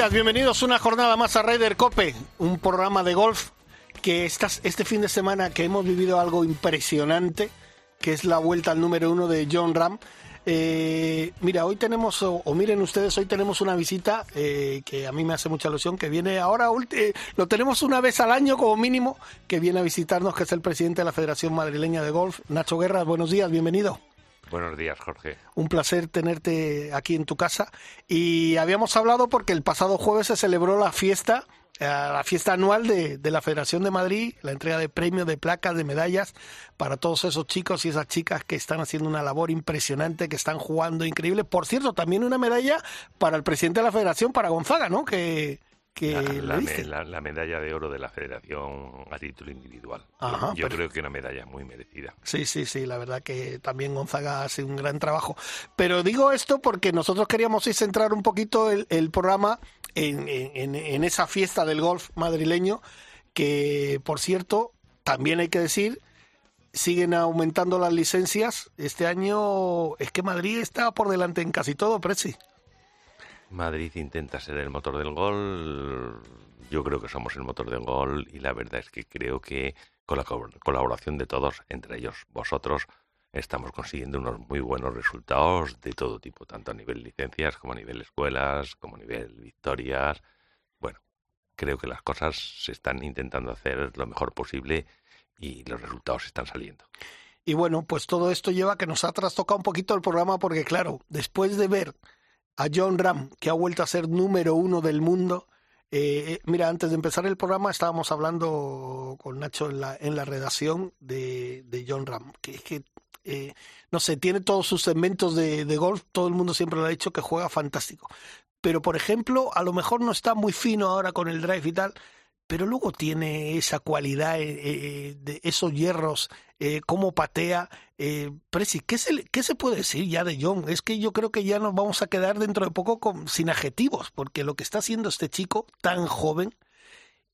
Días, bienvenidos una jornada más a Raider Cope, un programa de golf que este fin de semana que hemos vivido algo impresionante, que es la vuelta al número uno de John Ram. Eh, mira, hoy tenemos, o, miren ustedes, hoy tenemos una visita eh, que a mí me hace mucha ilusión, que viene ahora, eh, lo tenemos una vez al año como mínimo, que viene a visitarnos, que es el presidente de la Federación Madrileña de Golf, Nacho Guerra. Buenos días, bienvenido. Buenos días, Jorge. Un placer tenerte aquí en tu casa. Y habíamos hablado porque el pasado jueves se celebró la fiesta, eh, la fiesta anual de, de la Federación de Madrid, la entrega de premios, de placas, de medallas para todos esos chicos y esas chicas que están haciendo una labor impresionante, que están jugando increíble. Por cierto, también una medalla para el presidente de la Federación, para Gonzaga, ¿no? Que, que La, le la me- diste. la- la medalla de oro de la Federación a título individual. Ajá, Yo creo que una medalla muy merecida. Sí, sí, sí, la verdad que también Gonzaga hace un gran trabajo. Pero digo esto porque nosotros queríamos ir centrar un poquito el, el programa en, en- en esa fiesta del golf madrileño, que por cierto, también hay que decir, siguen aumentando las licencias. Este año es que Madrid está por delante en casi todo, Prezi. Madrid intenta ser el motor del gol. Yo creo que somos el motor del gol y la verdad es que creo que con la co- colaboración de todos, entre ellos vosotros, estamos consiguiendo unos muy buenos resultados de todo tipo, tanto a nivel licencias como a nivel escuelas, como a nivel victorias. Bueno, creo que las cosas se están intentando hacer lo mejor posible y los resultados están saliendo. Y bueno, pues todo esto lleva a que nos ha trastocado un poquito el programa porque claro, después de ver a John Ram, que ha vuelto a ser número uno del mundo, eh, eh, mira, antes de empezar el programa estábamos hablando con Nacho en la, en la redacción de, de John Ram, que es que, eh, no sé, tiene todos sus segmentos de, golf, todo el mundo siempre lo ha dicho que juega fantástico. Pero, por ejemplo, a lo mejor no está muy fino ahora con el drive y tal, pero luego tiene esa cualidad de esos hierros, cómo patea. Eh, Presi, ¿qué se, ¿qué puede decir ya de John? Es que yo creo que ya nos vamos a quedar dentro de poco sin adjetivos, porque lo que está haciendo este chico tan joven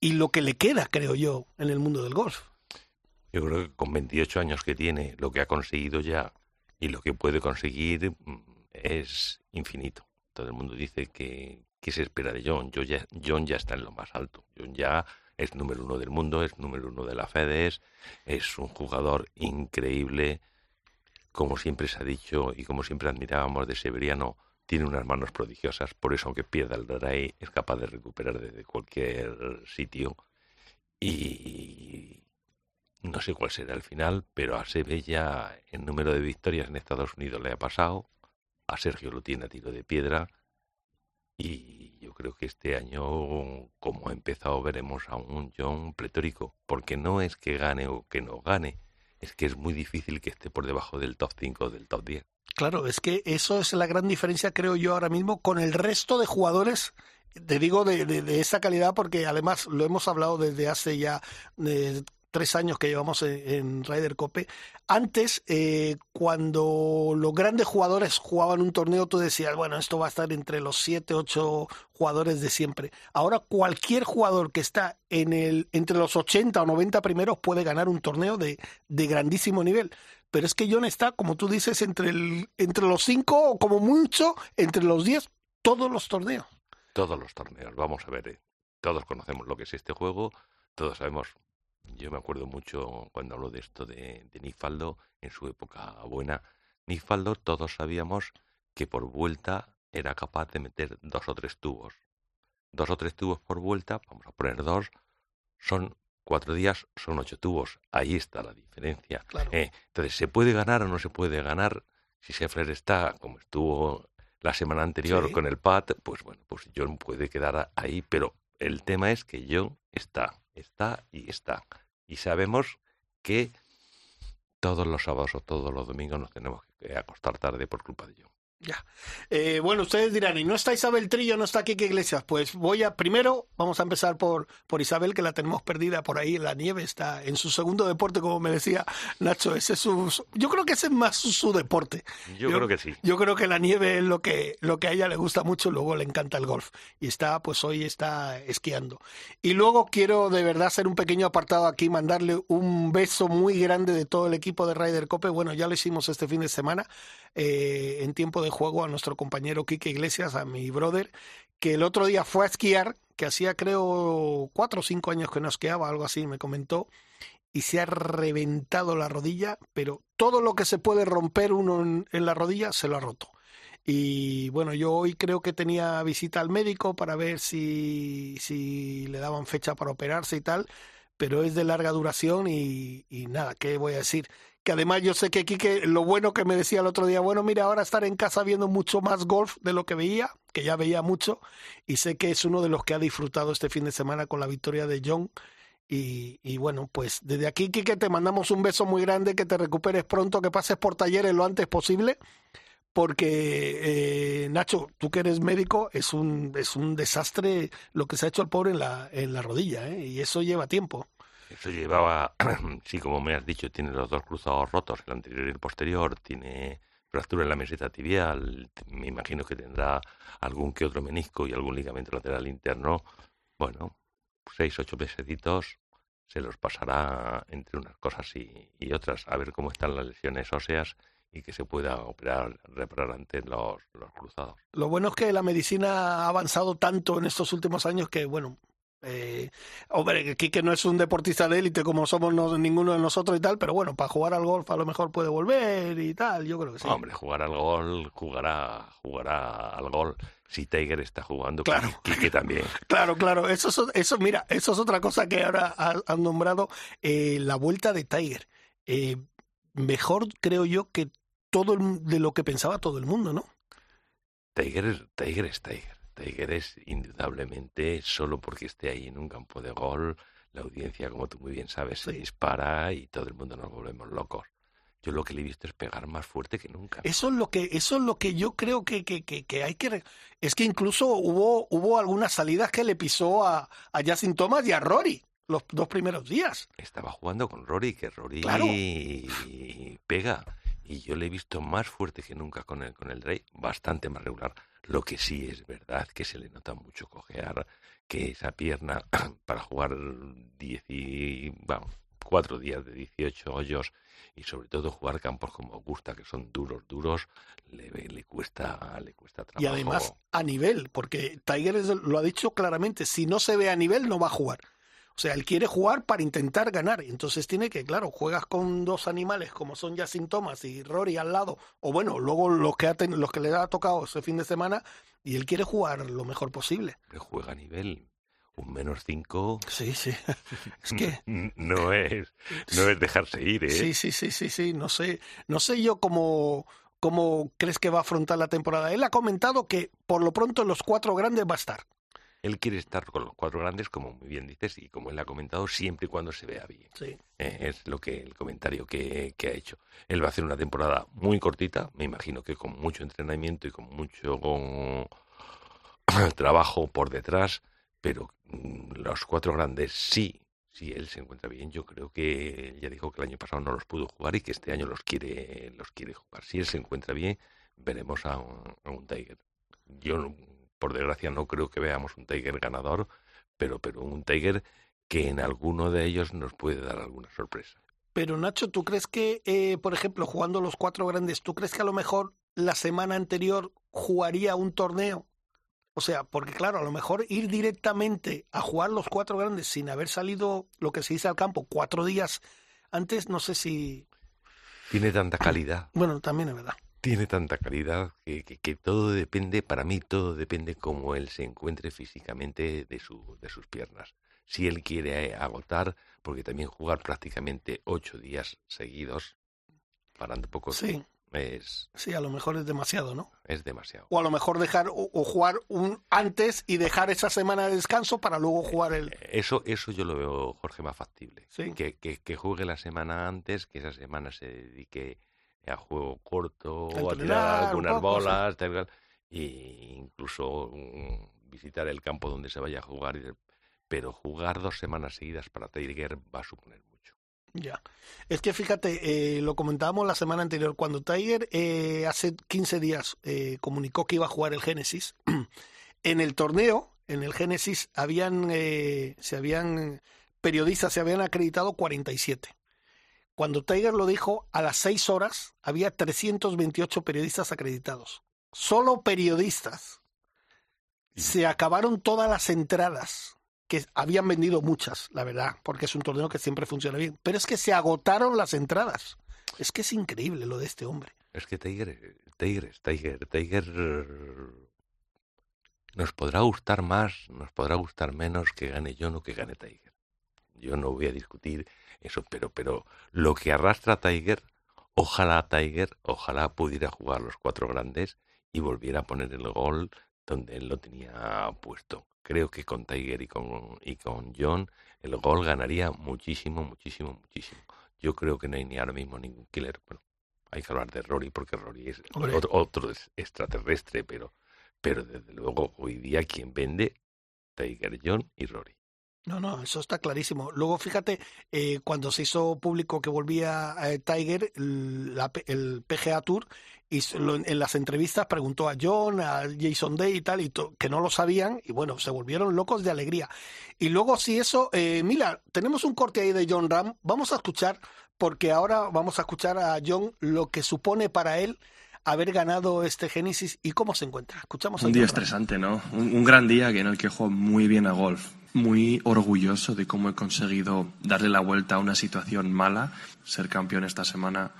y lo que le queda, creo yo, en el mundo del golf. Yo creo que con 28 años que tiene, lo que ha conseguido ya y lo que puede conseguir mm, es infinito. Todo el mundo dice que, que se espera de John. John ya está en lo más alto. John ya es número uno del mundo, es número uno de la FEDES, es un jugador increíble. Como siempre se ha dicho y como siempre admirábamos de Severiano, tiene unas manos prodigiosas, por eso aunque pierda el drive es capaz de recuperar desde cualquier sitio. Y no sé cuál será el final, pero a Seve ya el número de victorias en Estados Unidos le ha pasado, a Sergio lo tiene a tiro de piedra y yo creo que este año, como ha empezado, veremos a un John pletórico, porque no es que gane o que no gane, es que es muy difícil que esté por debajo del top 5 o del top 10. Claro, es que eso es la gran diferencia, creo yo, ahora mismo con el resto de jugadores. Te digo de, de- esa calidad porque además lo hemos hablado desde hace ya eh, tres años que llevamos en, en Ryder Cope. Antes, eh, cuando los grandes jugadores jugaban un torneo, tú decías, bueno, esto va a estar entre los siete, ocho jugadores de siempre. Ahora cualquier jugador que está en el, entre los 80 o 90 primeros puede ganar un torneo de, de grandísimo nivel. Pero es que John está, como tú dices, entre, el, entre los cinco o como mucho entre los diez, todos los torneos. Todos los torneos, vamos a ver, eh, todos conocemos lo que es este juego, todos sabemos, yo me acuerdo mucho cuando hablo de esto de, de Nick Faldo, en su época buena, Nick Faldo todos sabíamos que por vuelta era capaz de meter dos o tres tubos. Dos o tres tubos por vuelta, vamos a poner dos, son cuatro días, son ocho tubos. Ahí está la diferencia. Claro. Eh, entonces, ¿se puede ganar o no se puede ganar? Si Scheffler está como estuvo la semana anterior Sí. con el PAT, pues bueno, pues John puede quedar ahí, pero el tema es que John está, está y está. Y sabemos que todos los sábados o todos los domingos nos tenemos que acostar tarde por culpa de John. Ya. Eh, bueno, ustedes dirán, ¿y no está Isabel Trillo, no está Kike Iglesias? Pues voy a, primero, vamos a empezar por, por Isabel, que la tenemos perdida por ahí en la nieve, está en su segundo deporte, como me decía Nacho, ese es su, yo creo que ese es más su, deporte. Yo, creo que sí. Yo creo que la nieve es lo que, lo que a ella le gusta mucho, luego le encanta el golf. Y está, pues hoy está esquiando. Y luego quiero de verdad hacer un pequeño apartado aquí, mandarle un beso muy grande de todo el equipo de Ryder Cope. Bueno, ya lo hicimos este fin de semana, eh, en tiempo de juego a nuestro compañero Quique Iglesias, a mi brother, que el otro día fue a esquiar, que hacía creo cuatro o cinco años que no esquiaba, algo así, me comentó, y se ha reventado la rodilla, pero todo lo que se puede romper uno en, la rodilla se lo ha roto. Y bueno, yo hoy creo que tenía visita al médico para ver si, si le daban fecha para operarse y tal, pero es de larga duración y, y nada, ¿qué voy a decir? Que además yo sé que Quique, lo bueno que me decía el otro día, bueno, mira, ahora estar en casa viendo mucho más golf de lo que veía, que ya veía mucho, y sé que es uno de los que ha disfrutado este fin de semana con la victoria de John. Y, y bueno, pues desde aquí, Quique, te mandamos un beso muy grande, que te recuperes pronto, que pases por talleres lo antes posible, porque eh, Nacho, tú que eres médico, es un, es un desastre lo que se ha hecho al pobre en la, en la rodilla, ¿eh? y eso lleva tiempo. Eso llevaba, sí, como me has dicho, tiene los dos cruzados rotos, el anterior y el posterior, tiene fractura en la meseta tibial, me imagino que tendrá algún que otro menisco y algún ligamento lateral interno. Bueno, seis, ocho mesecitos se los pasará entre unas cosas y, y, otras, a ver cómo están las lesiones óseas y que se pueda operar, reparar ante los, los cruzados. Lo bueno es que la medicina ha avanzado tanto en estos últimos años que, bueno, eh, hombre, Quique no es un deportista de élite como somos no, ninguno de nosotros y tal, pero bueno, para jugar al golf a lo mejor puede volver y tal, yo creo que sí. Hombre, jugar al golf, jugará, jugará al golf. Si Tiger está jugando, claro. Quique también. claro, claro, eso, eso, mira, eso es otra cosa que ahora han nombrado, eh, la vuelta de Tiger. Eh, mejor creo yo que todo el, de lo que pensaba todo el mundo, ¿no? Tiger, Tiger es Tiger. Tiger es indudablemente, solo porque esté ahí en un campo de gol, la audiencia, como tú muy bien sabes, se dispara y todo el mundo nos volvemos locos. Yo lo que le he visto es pegar más fuerte que nunca. Eso es lo que, eso es lo que yo creo que, que, que, que hay que... Es que incluso hubo, hubo algunas salidas que le pisó a, a Justin Thomas y a Rory los dos primeros días. Estaba jugando con Rory, que Rory Claro. pega. Y yo le he visto más fuerte que nunca con el, con el Rey, bastante más regular. Lo que sí es verdad que se le nota mucho cojear, que esa pierna para jugar diez y, bueno, cuatro días de 18 hoyos y sobre todo jugar campos como Augusta, que son duros, duros, le, le cuesta le cuesta trabajo. Y además a nivel, porque Tiger lo ha dicho claramente, si no se ve a nivel no va a jugar. O sea, él quiere jugar para intentar ganar. Entonces tiene que, claro, juegas con dos animales como son Justin Thomas y Rory al lado, o bueno, luego los que, ha ten- los que le ha tocado ese fin de semana, y él quiere jugar lo mejor posible. Le juega a nivel. Un menos cinco Sí, sí. Es que no es, no es dejarse ir, ¿eh? Sí, sí, sí, sí, sí. No sé, no sé yo cómo, cómo crees que va a afrontar la temporada. Él ha comentado que por lo pronto en los cuatro grandes va a estar. Él quiere estar con los cuatro grandes, como muy bien dices, y como él ha comentado, siempre y cuando se vea bien. Sí. Eh, es lo que el comentario que, que ha hecho. Él va a hacer una temporada muy cortita, me imagino que con mucho entrenamiento y con mucho trabajo por detrás, pero mm, los cuatro grandes sí, si él se encuentra bien, yo creo que él ya dijo que el año pasado no los pudo jugar y que este año los quiere, los quiere jugar. Si él se encuentra bien, veremos a un, a un Tiger. Yo, no- por desgracia, no creo que veamos un Tiger ganador, pero, pero un Tiger que en alguno de ellos nos puede dar alguna sorpresa. Pero Nacho, ¿tú crees que, eh, por ejemplo, jugando los cuatro grandes, ¿tú crees que a lo mejor la semana anterior jugaría un torneo? O sea, porque claro, a lo mejor ir directamente a jugar los cuatro grandes sin haber salido lo que se dice al campo cuatro días antes, no sé si... Tiene tanta calidad, Bueno, también es verdad. Tiene tanta calidad que, que, que todo depende, para mí todo depende cómo él se encuentre físicamente de, su, de sus piernas. Si él quiere agotar, porque también jugar prácticamente ocho días seguidos, parando poco, Sí, es, sí, a lo mejor es demasiado, ¿no? es demasiado. O a lo mejor dejar o, o jugar un antes y dejar esa semana de descanso para luego jugar el... Eso, eso yo lo veo, Jorge, más factible. Sí. Que, que, que juegue la semana antes, que esa semana se dedique a juego corto, A a, tirar algunas bolas, tal, e incluso mm, visitar el campo donde se vaya a jugar. Pero jugar dos semanas seguidas para Tiger va a suponer mucho. Ya. Es que fíjate, eh, lo comentábamos la semana anterior, cuando Tiger eh, hace 15 días eh, comunicó que iba a jugar el Génesis, en el torneo, en el Génesis, habían, eh, se habían, periodistas se habían acreditado 47. Cuando Tiger lo dijo, a las 6 horas había 328 periodistas acreditados. Solo periodistas. Se acabaron todas las entradas que habían vendido muchas, la verdad, porque es un torneo que siempre funciona bien. Pero es que se agotaron las entradas. Es que es increíble lo de este hombre. Es que Tiger, Tiger, Tiger, Tiger nos podrá gustar más, nos podrá gustar menos que gane John o que gane Tiger. Yo no voy a discutir eso, pero, pero lo que arrastra Tiger, ojalá Tiger, ojalá pudiera jugar los cuatro grandes y volviera a poner el gol donde él lo tenía puesto. Creo que con Tiger y con, y con John el gol ganaría muchísimo, muchísimo, muchísimo. Yo creo que no hay ni ahora mismo ningún killer. Bueno, hay que hablar de Rory porque Rory es otro, otro es- extraterrestre, pero, pero desde luego hoy día quien vende Tiger, John y Rory. No, no, eso está clarísimo. Luego, fíjate, eh, cuando se hizo público que volvía eh, Tiger, el, la P- el PGA Tour, y lo- en las entrevistas preguntó a John, a Jason Day y tal, y to- que no lo sabían, y bueno, se volvieron locos de alegría. Y luego, si eso, eh, mira, tenemos un corte ahí de John Ram, vamos a escuchar, porque ahora vamos a escuchar a John lo que supone para él haber ganado este Génesis y cómo se encuentra. Escuchamos a Un día John Ram. estresante, ¿no? Un, un gran día que en el que juego muy bien a golf. Muy orgulloso de cómo he conseguido darle la vuelta a una situación mala, ser campeón esta semana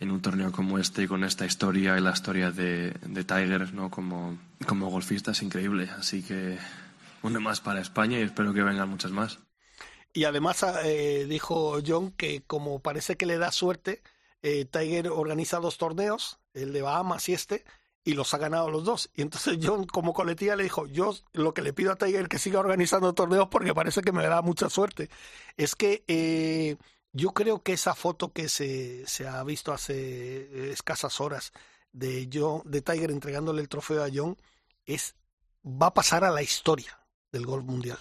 en un torneo como este y con esta historia y la historia de, de Tiger, ¿no? Como, golfista es increíble. Así que uno más para España y espero que vengan muchas más. Y además eh, dijo John que como parece que le da suerte, eh, Tiger organiza dos torneos, el de Bahamas y este, y los ha ganado los dos. Y entonces John como coletilla le dijo, yo lo que le pido a Tiger que siga organizando torneos porque parece que me da mucha suerte. Es que eh, yo creo que esa foto que se, se ha visto hace eh, escasas horas de, John, de Tiger entregándole el trofeo a John es, va a pasar a la historia del golf mundial.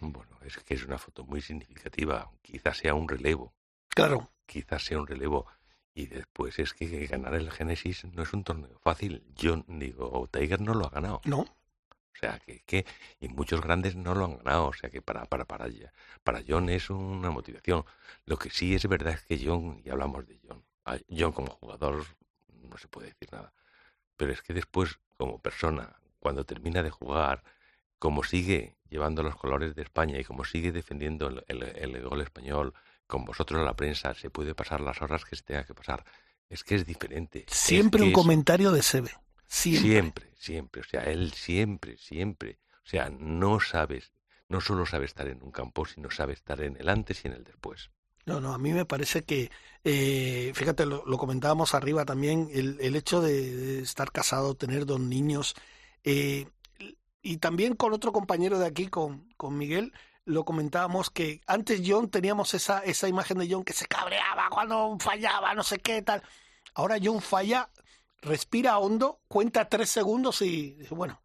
Bueno, es que es una foto muy significativa. Quizás sea un relevo, Claro, quizás sea un relevo. Y después es que ganar el Génesis no es un torneo fácil. Yo digo, Tiger no lo ha ganado. ¿no? O sea, que, que y muchos grandes no lo han ganado. O sea, que para, para, para, para John es una motivación. Lo que sí es verdad es que John, y hablamos de John, John como jugador no se puede decir nada. Pero es que después, como persona, cuando termina de jugar, como sigue llevando los colores de España y como sigue defendiendo el, el, el gol español, con vosotros la prensa, se puede pasar las horas que se tenga que pasar. Es que es diferente. Siempre es un es, comentario de Sebe. Siempre. siempre, siempre. O sea, él siempre, siempre. O sea, no sabes, no solo sabe estar en un campo, sino sabe estar en el antes y en el después. No, no, a mí me parece que, eh, fíjate, lo, lo, comentábamos arriba también, el, el hecho de, de, estar casado, tener dos niños, eh, y también con otro compañero de aquí, con, con Miguel, lo comentábamos que antes John teníamos esa, esa imagen de John que se cabreaba cuando fallaba, no sé qué tal. Ahora John falla, respira hondo, cuenta tres segundos y bueno,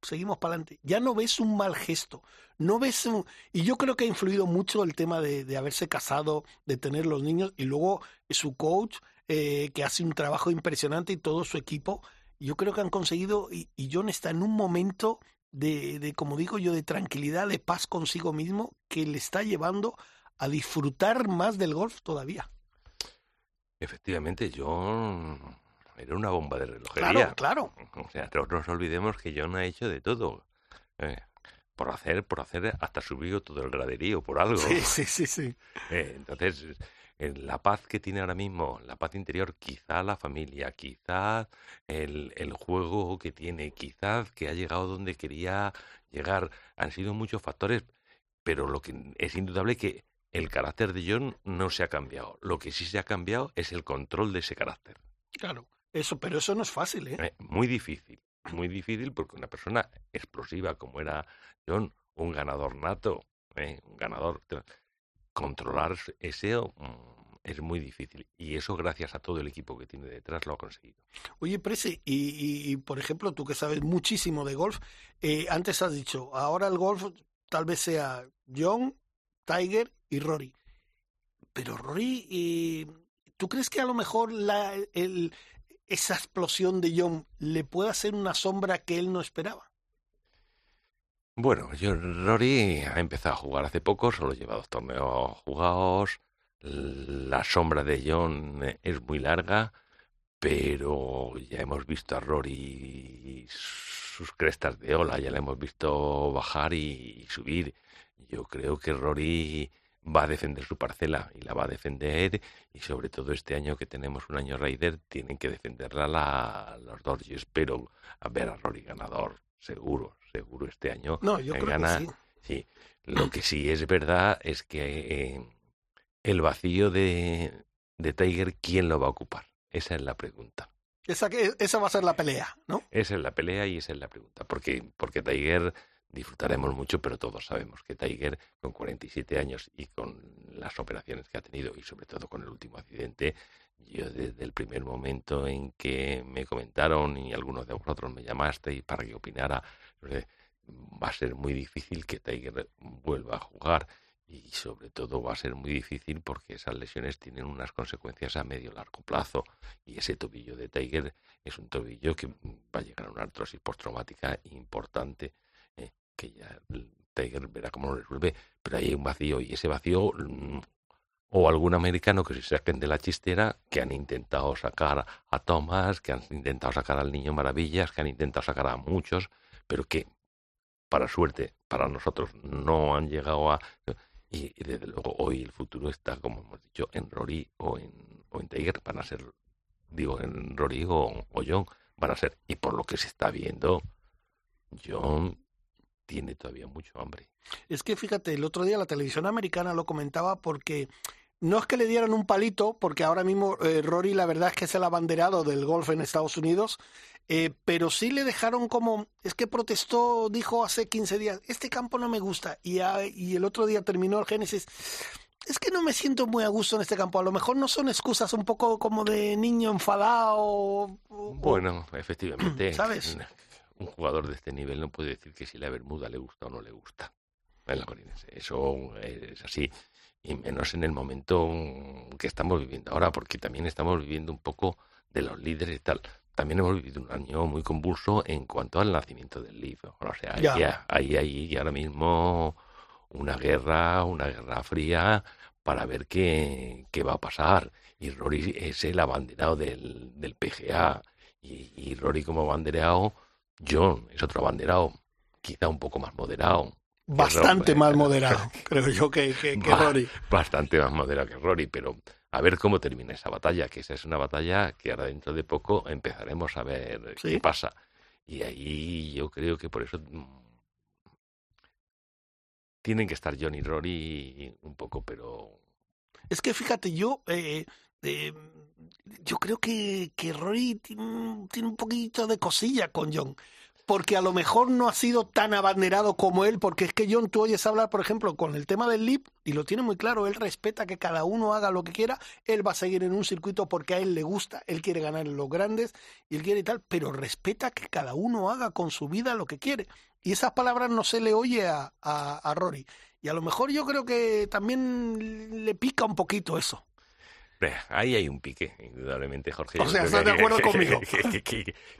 seguimos para adelante. Ya no ves un mal gesto, no ves un... Y yo creo que ha influido mucho el tema de, de haberse casado, de tener los niños y luego su coach, eh, que hace un trabajo impresionante y todo su equipo. Yo creo que han conseguido, y, y John está en un momento de, de, como digo yo, de tranquilidad, de paz consigo mismo, que le está llevando a disfrutar más del golf todavía. Efectivamente, John era una bomba de relojería. Claro, claro. O sea, no nos olvidemos que John ha hecho de todo. Eh, por hacer, por hacer hasta subido todo el graderío, por algo. Sí, sí, sí, sí. Eh, entonces, en la paz que tiene ahora mismo, la paz interior, quizá la familia, quizá el, el juego que tiene, quizás que ha llegado donde quería llegar, han sido muchos factores, pero lo que es indudable que el carácter de John no se ha cambiado. Lo que sí se ha cambiado es el control de ese carácter. Claro, eso, pero eso no es fácil, ¿eh? eh muy difícil, muy difícil porque una persona explosiva como era John, un ganador nato, ¿eh? un ganador, controlar ese es muy difícil. Y eso gracias a todo el equipo que tiene detrás lo ha conseguido. Oye, Prese, y, y, por ejemplo, tú que sabes muchísimo de golf, eh, antes has dicho, ahora el golf tal vez sea John, Tiger y Rory. Pero Rory, eh, ¿tú crees que a lo mejor la, el, esa explosión de John le puede hacer una sombra que él no esperaba? Bueno, yo, Rory ha empezado a jugar hace poco, solo lleva dos torneos jugados. La sombra de John es muy larga, pero ya hemos visto a Rory sus crestas de ola, ya la hemos visto bajar y subir. Yo creo que Rory va a defender su parcela y la va a defender y sobre todo este año que tenemos un año Raider tienen que defenderla la, los dos. Yo espero a ver a Rory ganador, seguro, seguro este año. No, yo creo gana, que sí. sí. Lo que sí es verdad es que eh, el vacío de, de Tiger, ¿quién lo va a ocupar? Esa es la pregunta. Esa, esa va a ser la pelea, ¿no? Esa es la pelea y esa es la pregunta. Porque, porque Tiger disfrutaremos mucho, pero todos sabemos que Tiger, con 47 años y con las operaciones que ha tenido y sobre todo con el último accidente, yo desde el primer momento en que me comentaron y algunos de vosotros me llamasteis para que opinara, va a ser muy difícil que Tiger vuelva a jugar y sobre todo va a ser muy difícil porque esas lesiones tienen unas consecuencias a medio largo plazo y ese tobillo de Tiger es un tobillo que va a llegar a una artrosis postraumática importante que ya Tiger verá cómo lo resuelve, pero hay un vacío y ese vacío mm, o algún americano que se saquen de la chistera, que han intentado sacar a Thomas, que han intentado sacar al Niño Maravillas, que han intentado sacar a muchos, pero que, para suerte, para nosotros no han llegado a... Y, desde luego hoy el futuro está, como hemos dicho, en Rory o en, o en Tiger, van a ser, digo, en Rory o, o John, van a ser, y por lo que se está viendo, John tiene todavía mucho hambre. Es que fíjate, el otro día la televisión americana lo comentaba porque no es que le dieran un palito, porque ahora mismo eh, Rory la verdad es que es el abanderado del golf en Estados Unidos, eh, pero sí le dejaron como, es que protestó, dijo hace 15 días, este campo no me gusta, y, y el otro día terminó el Génesis. Es que no me siento muy a gusto en este campo. A lo mejor no son excusas un poco como de niño enfadado. bueno, efectivamente. ¿Sabes? un jugador de este nivel no puede decir que si la Bermuda le gusta o no le gusta. Eso es así. Y menos en el momento que estamos viviendo ahora, porque también estamos viviendo un poco de los líderes y tal. También hemos vivido un año muy convulso en cuanto al nacimiento del libro. O sea, hay ahí ahora mismo una guerra, una guerra fría para ver qué, qué va a pasar. Y Rory es el abanderado del, del PGA. Y, y Rory como abanderado John es otro abanderado, quizá un poco más moderado. Bastante más moderado, creo yo, que, que, Rory. Bastante más moderado que Rory, pero a ver cómo termina esa batalla, que esa es una batalla que ahora dentro de poco empezaremos a ver qué pasa. Y ahí yo creo que por eso mm, tienen que estar John y Rory un poco, pero... Es que fíjate, yo eh, eh, yo creo que, que Rory tiene, un poquito de cosilla con John. Porque a lo mejor no ha sido tan abanderado como él, porque es que John, tú oyes hablar, por ejemplo, con el tema del LIP, y lo tiene muy claro, él respeta que cada uno haga lo que quiera, él va a seguir en un circuito porque a él le gusta, él quiere ganar en los grandes, y él quiere y tal, pero respeta que cada uno haga con su vida lo que quiere. Y esas palabras no se le oye a, a, a Rory. Y a lo mejor yo creo que también le pica un poquito eso. Ahí hay un pique, indudablemente, Jorge. O sea, ¿estás de acuerdo conmigo?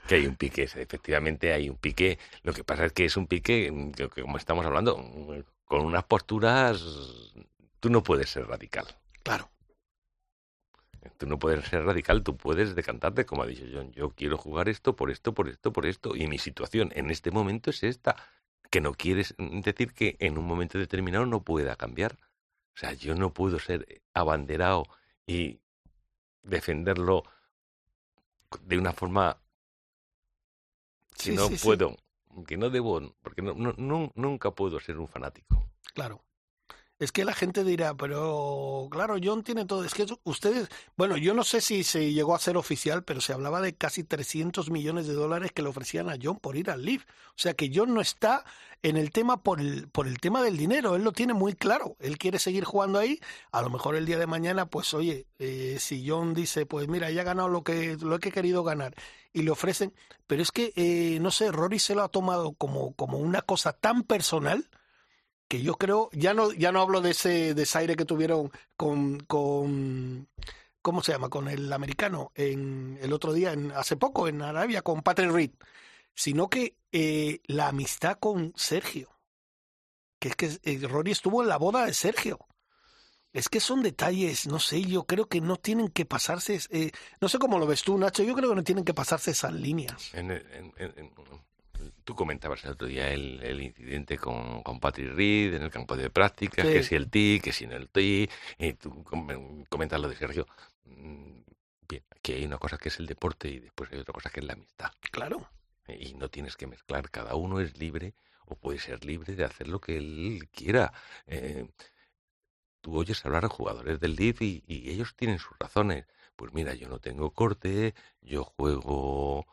Que, hay un pique, efectivamente hay un pique. Lo que pasa es que es un pique, que, como estamos hablando, con unas posturas, tú no puedes ser radical. Claro. Tú no puedes ser radical, tú puedes decantarte, como ha dicho John, yo quiero jugar esto por esto, por esto, por esto, y mi situación en este momento es esta, que no quieres decir que en un momento determinado no pueda cambiar. O sea, yo no puedo ser abanderado y defenderlo de una forma que no puedo, que no debo, porque no, no, nunca puedo ser un fanático. Claro. Es que la gente dirá, pero claro, John tiene todo. Es que ustedes, bueno, yo no sé si se llegó a ser oficial, pero se hablaba de casi 300 millones de dólares que le ofrecían a John por ir al Live. O sea que John no está en el tema por el, por el tema del dinero. Él lo tiene muy claro. Él quiere seguir jugando ahí. A lo mejor el día de mañana, pues oye, eh, si John dice, pues mira, ya ha ganado lo que, lo que he querido ganar y le ofrecen. Pero es que, eh, no sé, Rory se lo ha tomado como, como una cosa tan personal que yo creo, ya no, ya no hablo de ese desaire que tuvieron con, con ¿cómo se llama? con el americano en el otro día, en, hace poco, en Arabia, con Patrick Reed, sino que eh, la amistad con Sergio. Que es que eh, Rory estuvo en la boda de Sergio. Es que son detalles, no sé, yo creo que no tienen que pasarse, eh, no sé cómo lo ves tú, Nacho, yo creo que no tienen que pasarse esas líneas. En, Tú comentabas el otro día el, incidente con, con, Patrick Reed en el campo de prácticas, que si el TI, que si no el TI, y tú comentas lo de Sergio. Mm, bien, aquí hay una cosa que es el deporte y después hay otra cosa que es la amistad. Claro. Y no tienes que mezclar, cada uno es libre o puede ser libre de hacer lo que él quiera. Eh, tú oyes hablar a jugadores del LIV y, y ellos tienen sus razones pues mira, yo no tengo corte, yo juego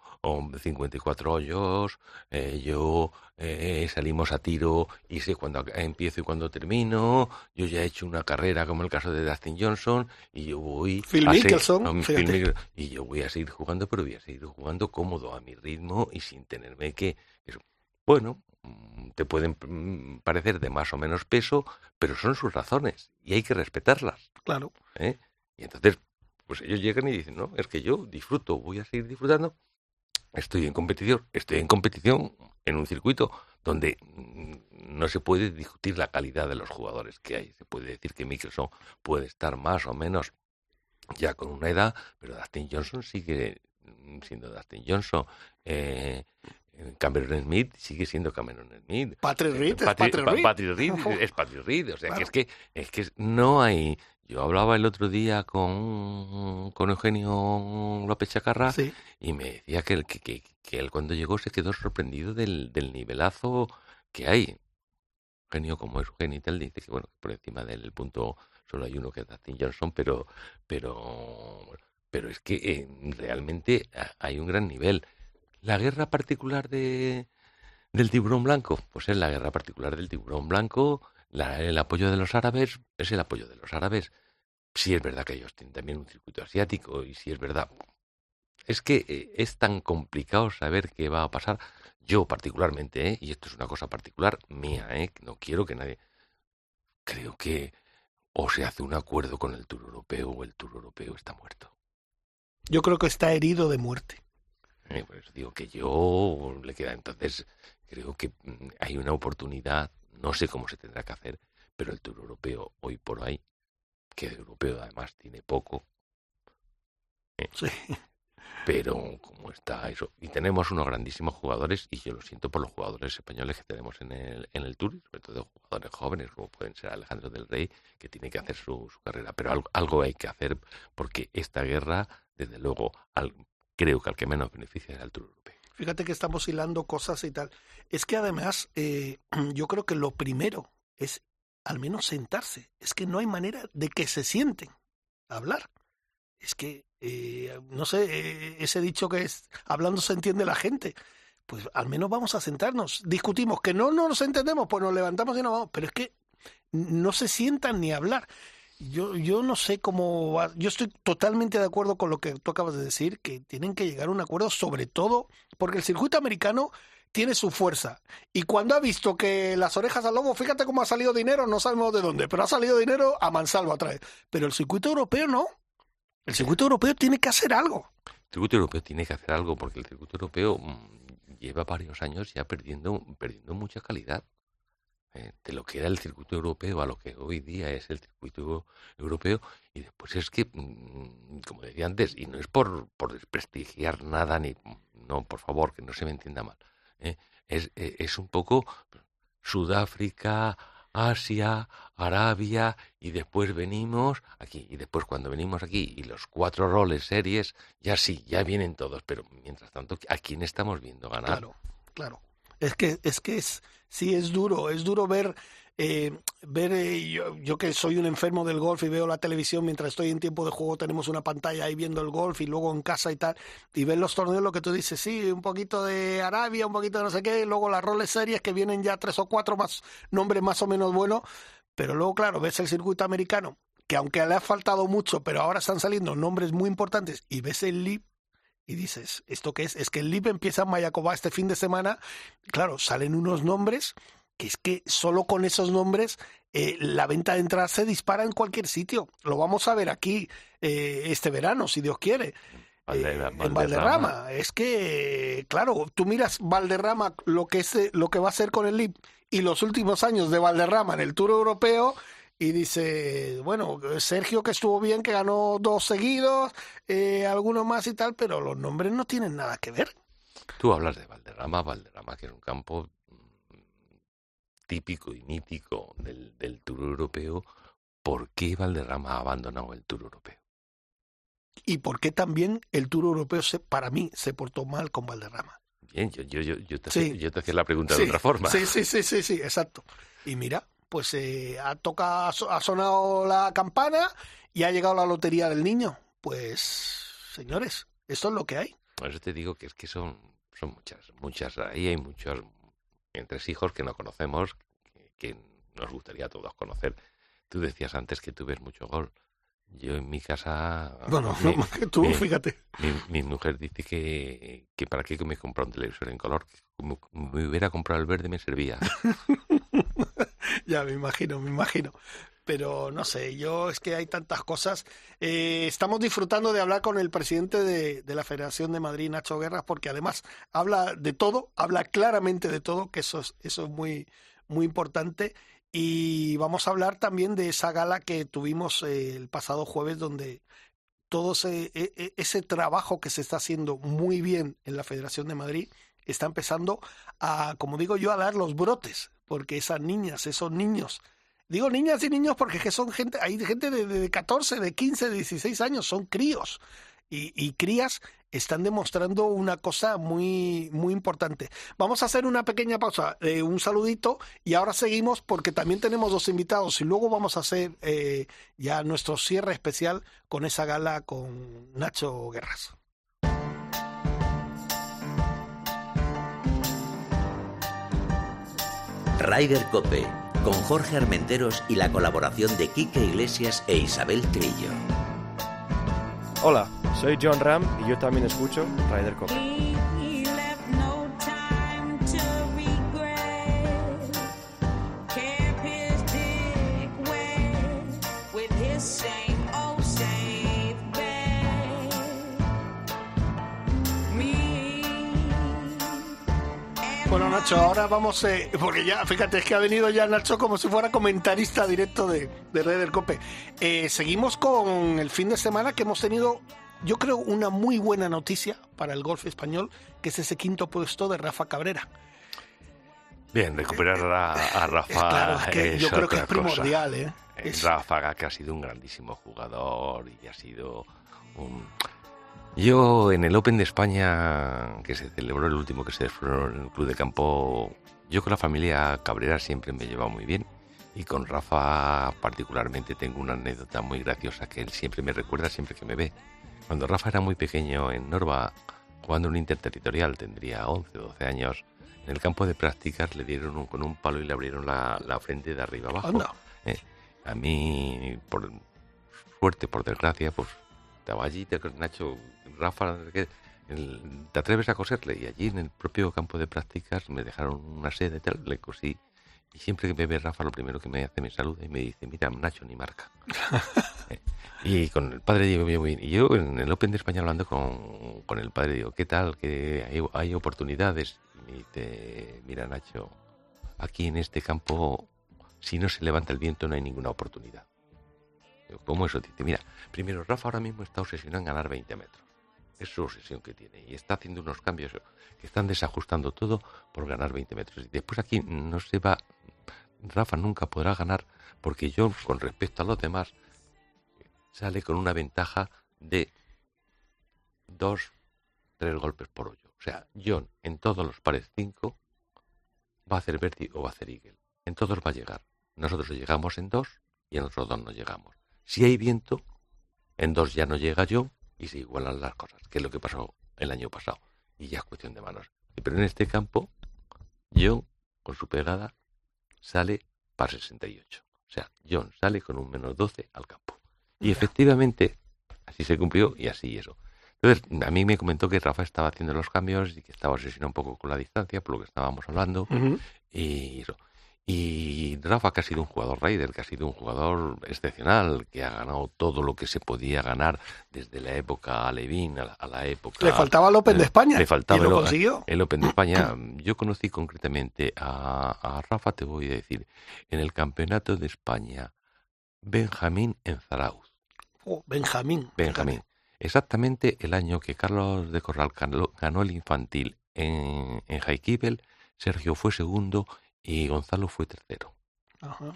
54 hoyos, eh, yo eh, salimos a tiro y sé cuándo empiezo y cuándo termino, yo ya he hecho una carrera como el caso de Dustin Johnson y yo voy a seguir, y yo voy a seguir jugando, pero voy a seguir jugando cómodo a mi ritmo y sin tenerme que, bueno, mm, te pueden mm, parecer de más o menos peso, pero son sus razones y hay que respetarlas. Claro. ¿eh? Y entonces, pues ellos llegan y dicen, no, es que yo disfruto, voy a seguir disfrutando, estoy en competición, estoy en competición en un circuito donde mm, no se puede discutir la calidad de los jugadores que hay. Se puede decir que Microsoft puede estar más o menos ya con una edad, pero Dustin Johnson sigue siendo Dustin Johnson. Eh, Cameron Smith sigue siendo Cameron Smith. Patrick Reed, es Patrick, Reed. es Patrick Reed. O sea, que es que es que no hay yo hablaba el otro día con, con Eugenio López Chacarra y me decía que, que, que, que, él cuando llegó se quedó sorprendido del, del nivelazo que hay. Eugenio, como es Eugenio y tal, dice que bueno, por encima del punto solo hay uno que es Dustin Johnson, pero, pero, pero es que eh, realmente hay un gran nivel. La guerra particular de, del tiburón blanco, pues es la guerra particular del tiburón blanco el apoyo de los árabes es el apoyo de los árabes. Si es verdad que ellos tienen también un circuito asiático y si es verdad, es que eh, es tan complicado saber qué va a pasar. Yo particularmente, ¿eh? y esto es una cosa particular mía, ¿eh? no quiero que nadie... Creo que o se hace un acuerdo con el Tour Europeo o el Tour Europeo está muerto. Yo creo que está herido de muerte. Eh, pues digo que yo le queda entonces creo que mm, hay una oportunidad no sé cómo se tendrá que hacer, pero el Tour Europeo hoy por hoy, que el europeo además tiene poco, ¿eh? sí. pero como está eso, y tenemos unos grandísimos jugadores, y yo lo siento por los jugadores españoles que tenemos en el, en el Tour, sobre todo jugadores jóvenes, como pueden ser Alejandro del Rey, que tiene que hacer su, carrera, pero algo, algo, hay que hacer, porque esta guerra, desde luego, al, creo que al que menos beneficia es al Tour Europeo. Fíjate que estamos hilando cosas y tal. Es que además eh, yo creo que lo primero es al menos sentarse. Es que no hay manera de que se sienten hablar. Es que, eh, no sé, eh, ese dicho que es hablando se entiende la gente. Pues al menos vamos a sentarnos. Discutimos que no, no nos entendemos, pues nos levantamos y nos vamos. Pero es que no se sientan ni hablar. Yo, yo no sé cómo. Yo estoy totalmente de acuerdo con lo que tú acabas de decir, que tienen que llegar a un acuerdo, sobre todo porque el circuito americano tiene su fuerza. Y cuando ha visto que las orejas al lobo, fíjate cómo ha salido dinero, no sabemos de dónde, pero ha salido dinero a mansalva otra vez. Pero el circuito europeo no. El circuito europeo tiene que hacer algo. El circuito europeo tiene que hacer algo porque el circuito europeo mm, lleva varios años ya perdiendo, perdiendo mucha calidad. Eh, de lo que era el circuito europeo a lo que hoy día es el circuito europeo y después es que mm, como decía antes y no es por, por desprestigiar nada ni no por favor que no se me entienda mal eh, es, eh, es un poco Sudáfrica Asia, Arabia y después venimos aquí y después cuando venimos aquí y los cuatro roles series ya sí, ya vienen todos, pero mientras tanto ¿a quién estamos viendo ganar? Claro, claro. Es que es que es sí es duro, es duro ver eh, ver, eh, yo, yo, que soy un enfermo del golf y veo la televisión mientras estoy en tiempo de juego, tenemos una pantalla ahí viendo el golf y luego en casa y tal, y ver los torneos, lo que tú dices, sí, un poquito de Arabia, un poquito de no sé qué, y luego las roles series que vienen ya tres o cuatro más nombres más o menos buenos, pero luego, claro, ves el circuito americano, que aunque le ha faltado mucho, pero ahora están saliendo nombres muy importantes, y ves el LIP y dices, ¿esto qué es? Es que el LIP empieza en Mayacoba este fin de semana. Claro, salen unos nombres que es que solo con esos nombres eh, la venta de entradas se dispara en cualquier sitio. Lo vamos a ver aquí eh, este verano, si Dios quiere. Eh, en Valderrama. Es que, claro, tú miras Valderrama, lo que, es, lo que va a hacer con el LIP y los últimos años de Valderrama en el Tour Europeo y dice, bueno, Sergio que estuvo bien, que ganó dos seguidos, eh, algunos más y tal, pero los nombres no tienen nada que ver. Tú hablas de Valderrama, Valderrama que es un campo mm, típico y mítico del, del Tour Europeo. ¿Por qué Valderrama ha abandonado el Tour Europeo? ¿Y por qué también el Tour Europeo se, para mí se portó mal con Valderrama? Bien, yo, yo, yo, te, yo te hacía la pregunta de otra forma. Sí, sí, sí, sí, sí, exacto. Y mira, pues eh, ha, tocado, ha sonado la campana y ha llegado la lotería del niño. Pues, señores, esto es lo que hay. Por eso te digo que es que son, son muchas, muchas. Ahí hay muchos entre hijos que no conocemos, que, nos gustaría a todos conocer. Tú decías antes que tú ves mucho gol. Yo en mi casa... Bueno, no más que tú, fíjate. Mi, mujer dice que, que para qué me compró un televisor en color, que como me hubiera comprado el verde me servía. ya me imagino, me imagino. Pero no sé, yo es que hay tantas cosas. Eh, estamos disfrutando de hablar con el presidente de, la Federación de Madrid, Nacho Guerras, porque además habla de todo, habla claramente de todo, que eso es, eso es muy, muy importante. Y vamos a hablar también de esa gala que tuvimos eh, el pasado jueves, donde todo ese, e, e, ese trabajo que se está haciendo muy bien en la Federación de Madrid está empezando a, como digo yo, a dar los brotes porque esas niñas, esos niños, digo niñas y niños porque que son gente, hay gente de, de 14, de 15, de 16 años, son críos. Y, y, crías están demostrando una cosa muy, muy importante. Vamos a hacer una pequeña pausa, eh, un saludito, y ahora seguimos porque también tenemos dos invitados y luego vamos a hacer eh, ya nuestro cierre especial con esa gala con Nacho Guerras. Rider Cope, con Jorge Armenteros y la colaboración de Quique Iglesias e Isabel Trillo. Hola, soy John Ram y yo también escucho Rider Cope. Nacho, ahora vamos, eh, porque ya, fíjate, es que ha venido ya Nacho como si fuera comentarista directo de, de Red del Cope. Eh, seguimos con el fin de semana que hemos tenido, yo creo, una muy buena noticia para el golf español, que es ese quinto puesto de Rafa Cabrera. Bien, recuperar a, Rafa. Claro, es que yo creo que es primordial, ¿eh? Rafa, que ha sido un grandísimo jugador y ha sido un yo en el Open de España, que se celebró el último que se celebró en el Club de Campo, yo con la familia Cabrera siempre me he llevado muy bien. Y con Rafa particularmente tengo una anécdota muy graciosa que él siempre me recuerda siempre que me ve. Cuando Rafa era muy pequeño en Norba, jugando un interterritorial, tendría 11 o 12 años, en el campo de prácticas le dieron con un palo y le abrieron la, frente de arriba abajo. Eh, a mí, por suerte, por desgracia, pues estaba allí, Nacho, Rafa, ¿te atreves a coserle? Y allí en el propio campo de prácticas me dejaron una sede y tal, le cosí. Y siempre que me ve Rafa, lo primero que me hace me saluda y me dice, mira, Nacho, ni marca. y con el padre digo, bien, y yo en el Open de España hablando con, con el padre digo, ¿qué tal? que hay, hay oportunidades? Y me dice, mira, Nacho, aquí en este campo, si no se levanta el viento no hay ninguna oportunidad. ¿Cómo eso? Dice, mira, primero, Rafa ahora mismo está obsesionado en ganar 20 metros. Es su obsesión que tiene. Y está haciendo unos cambios que están desajustando todo por ganar 20 metros. Y después aquí no se va... Rafa nunca podrá ganar porque John, con respecto a los demás, sale con una ventaja de dos, tres golpes por hoyo. O sea, John en todos los pares 5 va a hacer Verti o va a hacer Eagle. En todos va a llegar nosotros llegamos en dos y en otros dos no llegamos. Si hay viento, en dos ya no llega yo y se igualan las cosas, que es lo que pasó el año pasado. Y ya es cuestión de manos. Pero en este campo, John, con su pegada, sale para 68. O sea, John sale con un menos 12 al campo. Y efectivamente, así se cumplió y así eso. Entonces, a mí me comentó que Rafa estaba haciendo los cambios y que estaba obsesionado un poco con la distancia, por lo que estábamos hablando. Y eso. Y Rafa, que ha sido un jugador Raider, que ha sido un jugador excepcional, que ha ganado todo lo que se podía ganar desde la época Alevín a la, época. Le faltaba el Open de España. Le faltaba y lo el, consiguió. el Open de España. Yo conocí concretamente a, a, Rafa, te voy a decir, en el Campeonato de España, Benjamín en Zarauz. Oh, Benjamín. Benjamín. Exactamente el año que Carlos de Corral ganó el infantil en, en Jaikibel, Sergio fue segundo y Gonzalo fue tercero. Ajá.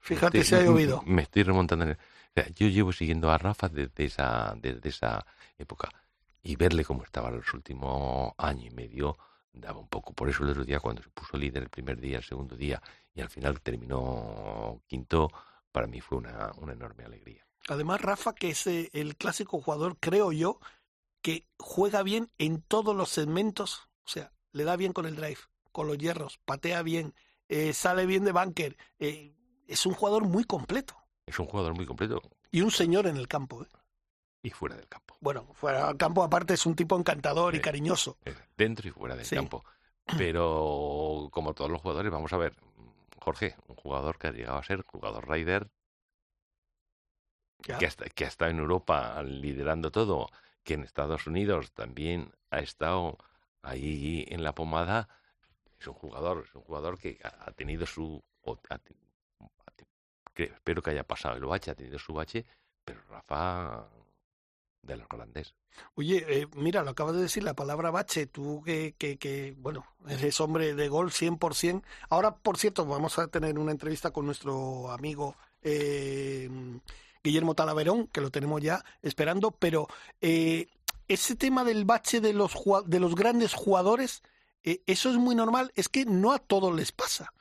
Fíjate si ha llovido. Me estoy remontando. En el, yo llevo siguiendo a Rafa desde esa, desde esa época y verle cómo estaba los últimos año y medio daba un poco. Por eso el otro día cuando se puso líder el primer día, el segundo día y al final terminó quinto, para mí fue una, una enorme alegría. Además, Rafa, que es el clásico jugador, creo yo, que juega bien en todos los segmentos, o sea, le da bien con el drive, con los hierros, patea bien, eh, sale bien de bunker. Eh, es un jugador muy completo. Es un jugador muy completo. Y un señor en el campo. ¿eh? Y fuera del campo. Bueno, fuera del campo aparte es un tipo encantador y cariñoso. Dentro y fuera del sí. campo. Pero como todos los jugadores, vamos a ver, Jorge, un jugador que ha llegado a ser jugador Rider, que, hasta, que ha estado en Europa liderando todo, que en Estados Unidos también ha estado ahí en la pomada, es un jugador, es un jugador que ha tenido su espero que haya pasado el bache, ha tenido su bache, pero Rafa de los grandes. Oye, eh, mira, lo acabas de decir, la palabra bache, tú que, que, que, bueno, eres hombre de gol 100%. Ahora, por cierto, vamos a tener una entrevista con nuestro amigo eh, Guillermo Talaverón, que lo tenemos ya esperando, pero eh, ese tema del bache de los, de los grandes jugadores, eh, eso es muy normal, es que no a todos les pasa.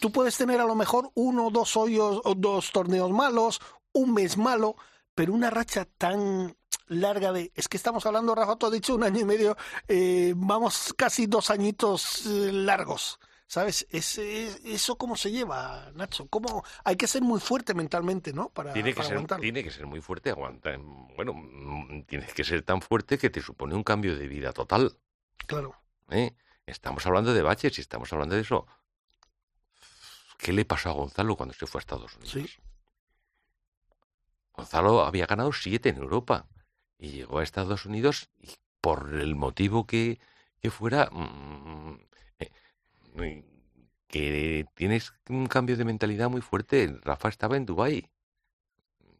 Tú puedes tener a lo mejor uno o dos hoyos o dos torneos malos, un mes malo, pero una racha tan larga de... Es que estamos hablando, Rafa, tú has dicho un año y medio, eh, vamos casi dos añitos eh, largos. ¿Sabes? Es, es, ¿Eso cómo se lleva, Nacho? ¿Cómo? Hay que ser muy fuerte mentalmente, ¿no? Para, tiene que para ser, aguantarlo. Tiene que ser muy fuerte, aguantar. Bueno, tienes que ser tan fuerte que te supone un cambio de vida total. Claro. ¿Eh? Estamos hablando de baches y estamos hablando de eso. ¿Qué le pasó a Gonzalo cuando se fue a Estados Unidos? Sí. Gonzalo había ganado siete en Europa y llegó a Estados Unidos y por el motivo que, que fuera, mmm, eh, que tienes un cambio de mentalidad muy fuerte. Rafa estaba en Dubái.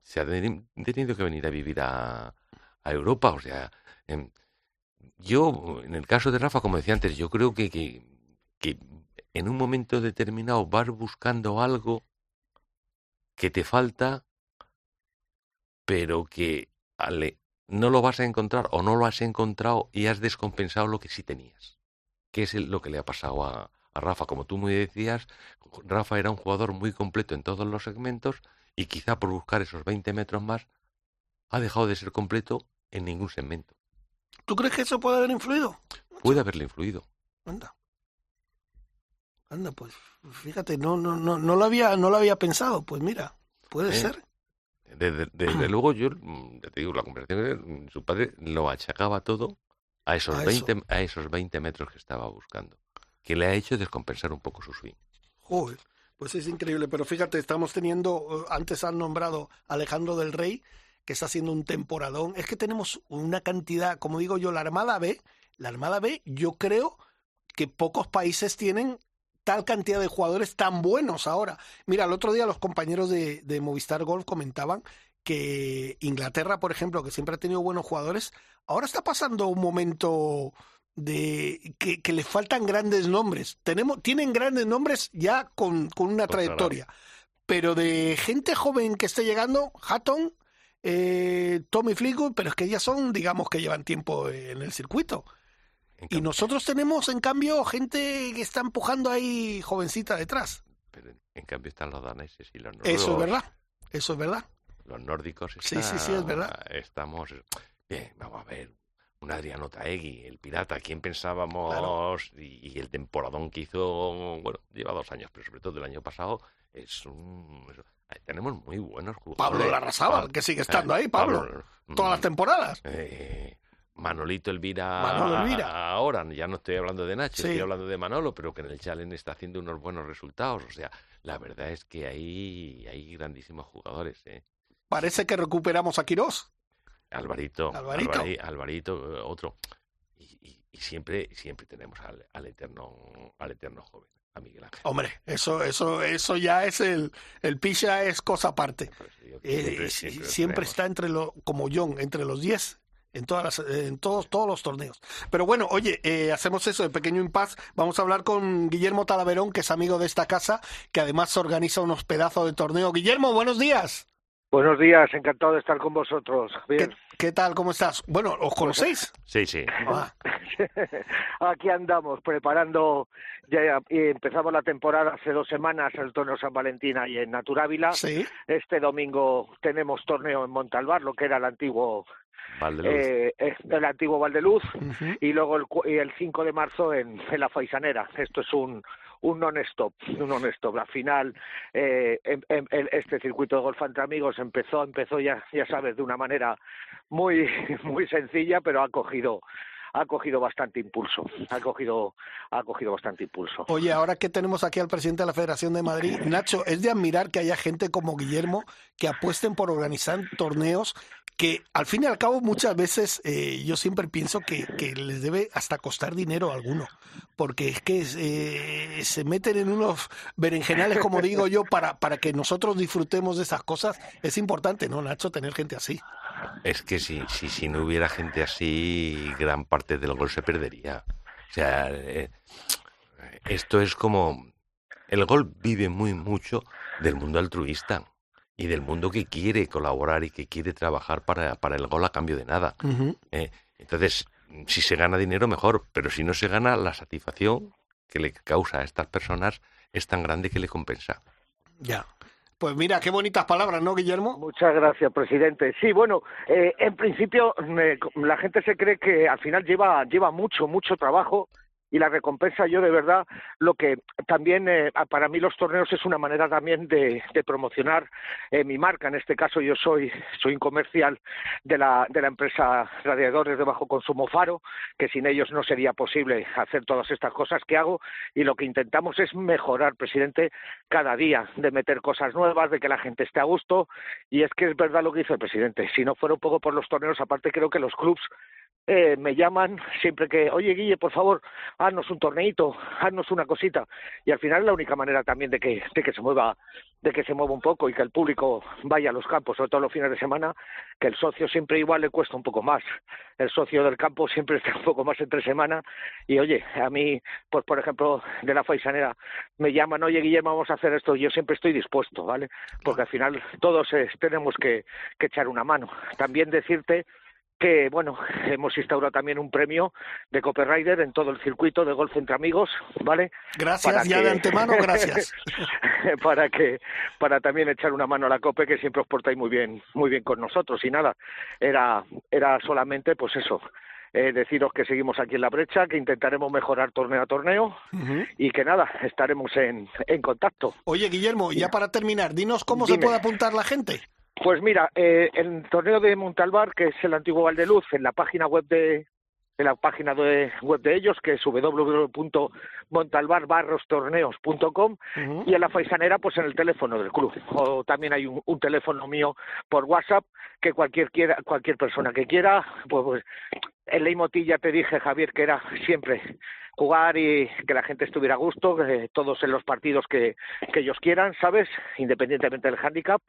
Se ha tenido que venir a vivir a, a Europa. O sea, eh, yo, en el caso de Rafa, como decía antes, yo creo que, que, en un momento determinado vas buscando algo que te falta, pero que ale, no lo vas a encontrar o no lo has encontrado y has descompensado lo que sí tenías. Que es lo que le ha pasado a, a Rafa. Como tú me decías, Rafa era un jugador muy completo en todos los segmentos y quizá por buscar esos 20 metros más ha dejado de ser completo en ningún segmento. ¿Tú crees que eso puede haber influido? Puede haberle influido. Anda. Anda, pues fíjate, no, no, no, no lo había, no lo había pensado. Pues mira, puede Eh, ser. Desde, desde luego, yo mm, ya te digo, la conversación, su padre lo achacaba todo a esos, A 20, a esos 20 metros que estaba buscando, que le ha hecho descompensar un poco su swing. Joder, pues es increíble. Pero fíjate, estamos teniendo, eh, antes han nombrado a Alejandro del Rey, que está haciendo un temporadón. Es que tenemos una cantidad, como digo yo, la Armada B, la Armada B, yo creo que pocos países tienen tal cantidad de jugadores tan buenos ahora. Mira, el otro día los compañeros de, de Movistar Golf comentaban que Inglaterra, por ejemplo, que siempre ha tenido buenos jugadores, ahora está pasando un momento de que, que le faltan grandes nombres. Tenemos, tienen grandes nombres ya con, con una Consagrados. trayectoria. Pero de gente joven que esté llegando, Hatton, eh, Tommy Fleetwood, pero es que ya son, digamos, que llevan tiempo en el circuito. Y nosotros tenemos, en cambio, gente que está empujando ahí jovencita detrás. pero en, cambio están los daneses y los nórdicos. Eso es verdad, eso es verdad. Los nórdicos Sí, sí, sí, es verdad. Estamos... Bien, vamos a ver, un Adriano Taegui, el pirata, ¿quién pensábamos? Y, y el temporadón que hizo, bueno, lleva dos años, pero sobre todo el año pasado, es un... ahí tenemos muy buenos jugadores. Pablo Larrazábal, Pablo- que sigue estando ahí, Pablo. Todas las temporadas. eh, Manolito Elvira, Manolo Elvira. a- ahora, ya no estoy hablando de Nacho, Sí. estoy hablando de Manolo, pero que en el Challenge está haciendo unos buenos resultados. O sea, la verdad es que hay, hay grandísimos jugadores. ¿eh? Parece que recuperamos a Quirós. Alvarito, Alvarito. Alvari- Alvarito, eh, otro. Y, y- y siempre, siempre tenemos al, al eterno, al eterno joven, a Miguel Ángel. Hombre, eso, eso, eso ya es el, el picha es cosa aparte. Digo que Eh, siempre, está entre los, como John, entre los 10 en todas las, en todos, todos los torneos. Pero bueno, oye, eh, hacemos eso de pequeño impas. Vamos a hablar con Guillermo Talaverón, que es amigo de esta casa, que además organiza unos pedazos de torneo. Guillermo, buenos días. Buenos días, encantado de estar con vosotros. ¿Qué, Bien, qué tal? ¿Cómo estás? Bueno, ¿os conocéis? Sí, sí. Ah, aquí andamos preparando, ya empezamos la temporada hace dos semanas el torneo San Valentín y en Naturávila. sí. Este domingo tenemos torneo en Montalbar, lo que era el antiguo, Valdeluz. eh, el antiguo Valdeluz, Ujú. y luego el, cu- y el 5 de marzo en, en la Faisanera. Esto es un un non-stop, un non-stop. Al final, eh, em- em- este circuito de golf entre amigos empezó, empezó ya, ya sabes, de una manera muy, muy sencilla, pero ha cogido, ha cogido bastante impulso, ha cogido, ha cogido bastante impulso. Oye, ahora que tenemos aquí al presidente de la Federación de Madrid, Nacho, es de admirar que haya gente como Guillermo que apuesten por organizar torneos que al fin y al cabo muchas veces eh, yo siempre pienso que, les debe hasta costar dinero a alguno, porque es que eh, se meten en unos berenjenales, como digo yo, para, para que nosotros disfrutemos de esas cosas. Es importante, ¿no, Nacho, tener gente así? Es que si no hubiera gente así, gran parte del gol se perdería. O sea, eh, esto es como... El gol vive muy mucho del mundo altruista y del mundo que quiere colaborar y que quiere trabajar para, para el gol a cambio de nada. ¿eh? Entonces, si se gana dinero, mejor, pero si no se gana, la satisfacción que le causa a estas personas es tan grande que le compensa. Ya. Pues mira, qué bonitas palabras, ¿no, Guillermo? Muchas gracias, presidente. Sí, bueno, eh, en principio me- la gente se cree que al final lleva lleva mucho, mucho trabajo y la recompensa yo de verdad lo que también eh, para mí los torneos es una manera también de, promocionar eh, mi marca. En este caso yo soy soy un comercial de la de la empresa radiadores de bajo consumo Faro que sin ellos no sería posible hacer todas estas cosas que hago. Y lo que intentamos es mejorar presidente cada día de meter cosas nuevas de que la gente esté a gusto. Y es que es verdad lo que dice el presidente si no fuera un poco por los torneos aparte creo que los clubs eh, me llaman siempre que, oye Guille, por favor, haznos un torneito, haznos una cosita. Y al final es la única manera también de que, de que se mueva, de que se mueva un poco y que el público vaya a los campos, sobre todo los fines de semana, que el socio siempre igual le cuesta un poco más. El socio del campo siempre está un poco más entre semana. Y oye, a mí, pues por ejemplo, de la Faisanera, me llaman, oye Guillermo, vamos a hacer esto. Yo siempre estoy dispuesto, ¿vale? Porque al final todos eh, tenemos que, que echar una mano. También decirte que bueno, hemos instaurado también un premio de Copyrider en todo el circuito de golf entre amigos, ¿vale? Gracias Para ya que- de antemano, gracias. para que para también echar una mano a la Cope que siempre os portáis muy bien muy bien con nosotros y nada, era era solamente pues eso, eh, deciros que seguimos aquí en la brecha, que intentaremos mejorar torneo a torneo y que nada, estaremos en, en contacto. Oye, Guillermo, y ya para terminar, dinos cómo se puede apuntar la gente. Pues mira, eh, el torneo de Montalbar, que es el antiguo Valdeluz, en la página web de en la página de, web de ellos, que es www.montalbarbarrostorneos.com Ujú. y en la Faisanera, pues en el teléfono del club. O también hay un, un teléfono mío por WhatsApp que cualquier quiera, cualquier persona que quiera, pues, pues el leitmotiv ya te dije, Javier, que era siempre jugar y que la gente estuviera a gusto, que todos en los partidos que, que ellos quieran, ¿sabes? Independientemente del handicap,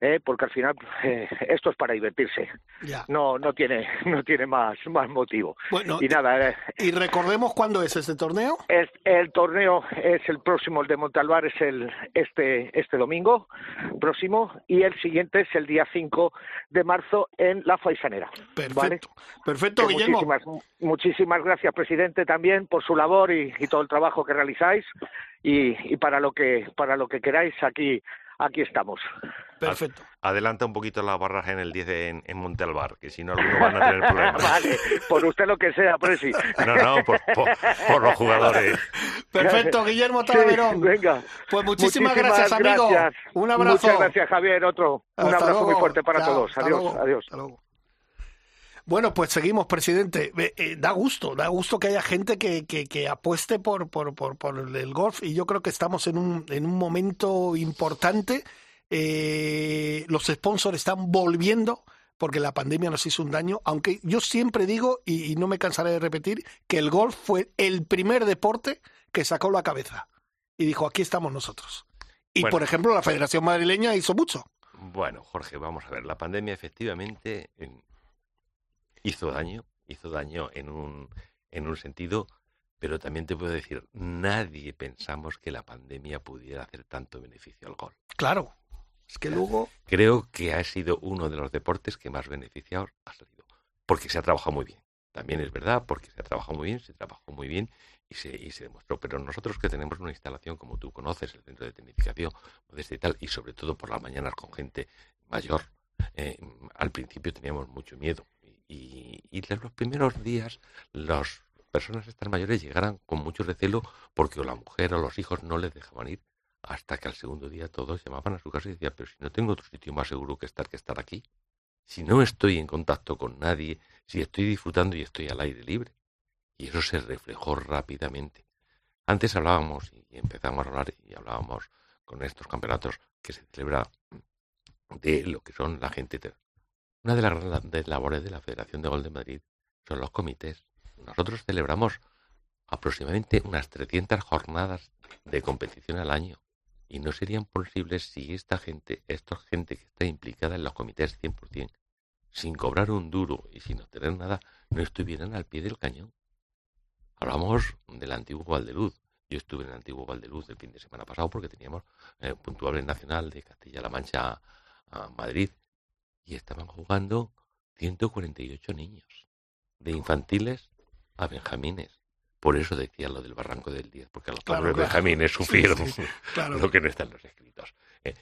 ¿eh? porque al final eh, esto es para divertirse. Ya. No, no tiene, no tiene más, más motivo. Bueno, Y nada, eh, y recordemos cuándo es este torneo. el, el torneo es el próximo, el de Montalbar es el este este domingo próximo y el siguiente es el día 5 de marzo en La Faisanera. ¿vale? Perfecto. Perfecto, Que Guillermo. muchísimas, muchísimas gracias, presidente, también por su labor y, y todo el trabajo que realizáis. y, y para lo que para lo que queráis aquí aquí estamos. Perfecto. Adelanta un poquito la barraja en el 10 en, en Montalbar, que si no algunos van a tener problemas. vale, por usted lo que sea, Presi. No, no, por, por, por los jugadores. Perfecto, Guillermo Sí, Talaverón. venga. Pues muchísimas, gracias, amigo. gracias. Un abrazo. Muchas gracias, Javier. Otro. Un Hasta abrazo muy fuerte para todos. hasta Adiós, luego, adiós. hasta luego. Bueno, pues seguimos, presidente. Eh, eh, da gusto, da gusto que haya gente que, que, que apueste por, por, por, por el golf y yo creo que estamos en un, en un momento importante. Eh, los sponsors están volviendo porque la pandemia nos hizo un daño, aunque yo siempre digo, y, y no me cansaré de repetir, que el golf fue el primer deporte que sacó la cabeza y dijo, aquí estamos nosotros. Y, Bueno. por ejemplo, la Federación Madrileña hizo mucho. Bueno, Jorge, vamos a ver. La pandemia efectivamente hizo daño, hizo daño en un, en un sentido, pero también te puedo decir, nadie pensamos que la pandemia pudiera hacer tanto beneficio al golf. Claro. Es que luego... Creo que ha sido uno de los deportes que más beneficiados ha salido, porque se ha trabajado muy bien. También es verdad, porque se ha trabajado muy bien, se trabajó muy bien y se, y se demostró. Pero nosotros que tenemos una instalación, como tú conoces, el centro de tecnificación, modesta y tal, y sobre todo por las mañanas con gente mayor, eh, al principio teníamos mucho miedo. Y, y los primeros días las personas estas mayores llegaran con mucho recelo porque o la mujer o los hijos no les dejaban ir hasta que al segundo día todos llamaban a su casa y decían, pero si no tengo otro sitio más seguro que estar que estar aquí, si no estoy en contacto con nadie, si estoy disfrutando y estoy al aire libre. Y eso se reflejó rápidamente. Antes hablábamos y empezamos a hablar y hablábamos con estos campeonatos que se celebra de lo que son la gente. Una de las grandes labores de la Federación de Gol de Madrid son los comités. Nosotros celebramos aproximadamente unas 300 jornadas de competición al año y no serían posibles si esta gente, esta gente que está implicada en los comités 100%, sin cobrar un duro y sin obtener nada, no estuvieran al pie del cañón. Hablamos del antiguo Valdeluz. Yo estuve en el antiguo Valdeluz el fin de semana pasado porque teníamos eh, puntuable nacional de Castilla-La Mancha a Madrid y estaban jugando 148 niños, de infantiles a benjamines. Por eso decía lo del barranco del 10, porque los Claro, pobres claro. benjamines sufrieron sí, claro. lo que no está en los escritos. Eh,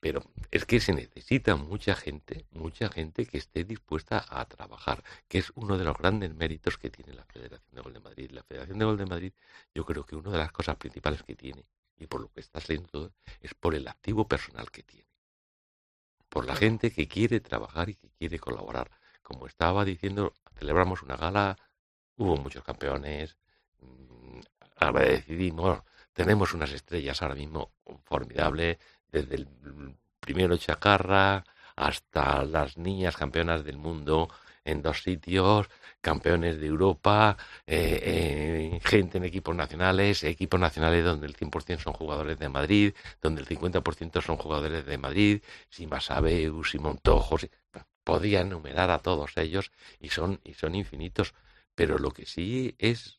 pero es que se necesita mucha gente, mucha gente que esté dispuesta a trabajar, que es uno de los grandes méritos que tiene la Federación de Gol de Madrid. La Federación de Gol de Madrid, yo creo que una de las cosas principales que tiene, y por lo que está saliendo todo, es por el activo personal que tiene. Por la gente que quiere trabajar y que quiere colaborar. Como estaba diciendo, celebramos una gala, hubo muchos campeones, mm, ahora decidimos, tenemos unas estrellas ahora mismo formidables, desde el primero Chacarra hasta las niñas campeonas del mundo en dos sitios, campeones de Europa, eh, eh, gente en equipos nacionales, equipos nacionales donde el 100% son jugadores de Madrid, donde el 50% son jugadores de Madrid, Simasabeu, Montojo, si, podía enumerar a todos ellos y son, y son infinitos. Pero lo que sí es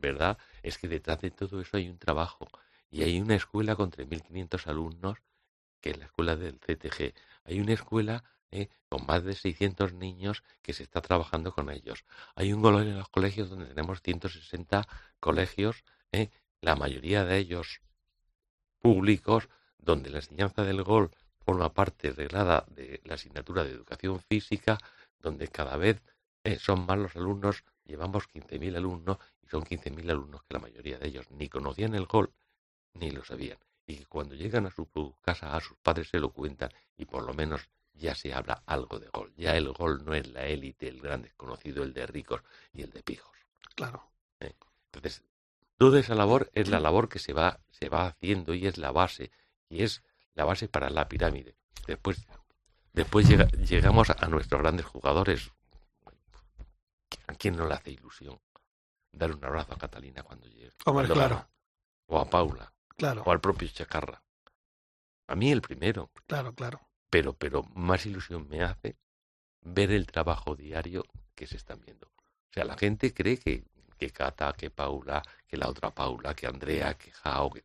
verdad es que detrás de todo eso hay un trabajo y hay una escuela con 3.500 alumnos, que es la escuela del CTG. Hay una escuela eh, con más de 600 niños que se está trabajando con ellos. Hay un gol en los colegios donde tenemos 160 colegios, eh, la mayoría de ellos públicos, donde la enseñanza del gol forma parte reglada de la asignatura de educación física, donde cada vez eh, son más los alumnos, llevamos 15.000 alumnos y son 15.000 alumnos que la mayoría de ellos ni conocían el gol ni lo sabían. Y que cuando llegan a su casa a sus padres se lo cuentan y por lo menos ya se habla algo de gol. Ya el gol no es la élite, el gran desconocido, el de ricos y el de pijos. Claro. Eh, Entonces, toda esa labor es la labor que se va, se va haciendo y es la base, y es la base para la pirámide. Después, después llega- llegamos a nuestros grandes jugadores. ¿A quién no le hace ilusión dar un abrazo a Catalina cuando llegue? Hombre, cuando claro. O a Paula, Claro, o al propio Chacarra. A mí el primero, claro, claro. Pero, pero más ilusión me hace ver el trabajo diario que se están viendo. O sea, la gente cree que, que Cata, que Paula, que la otra Paula, que Andrea, que Jao, que...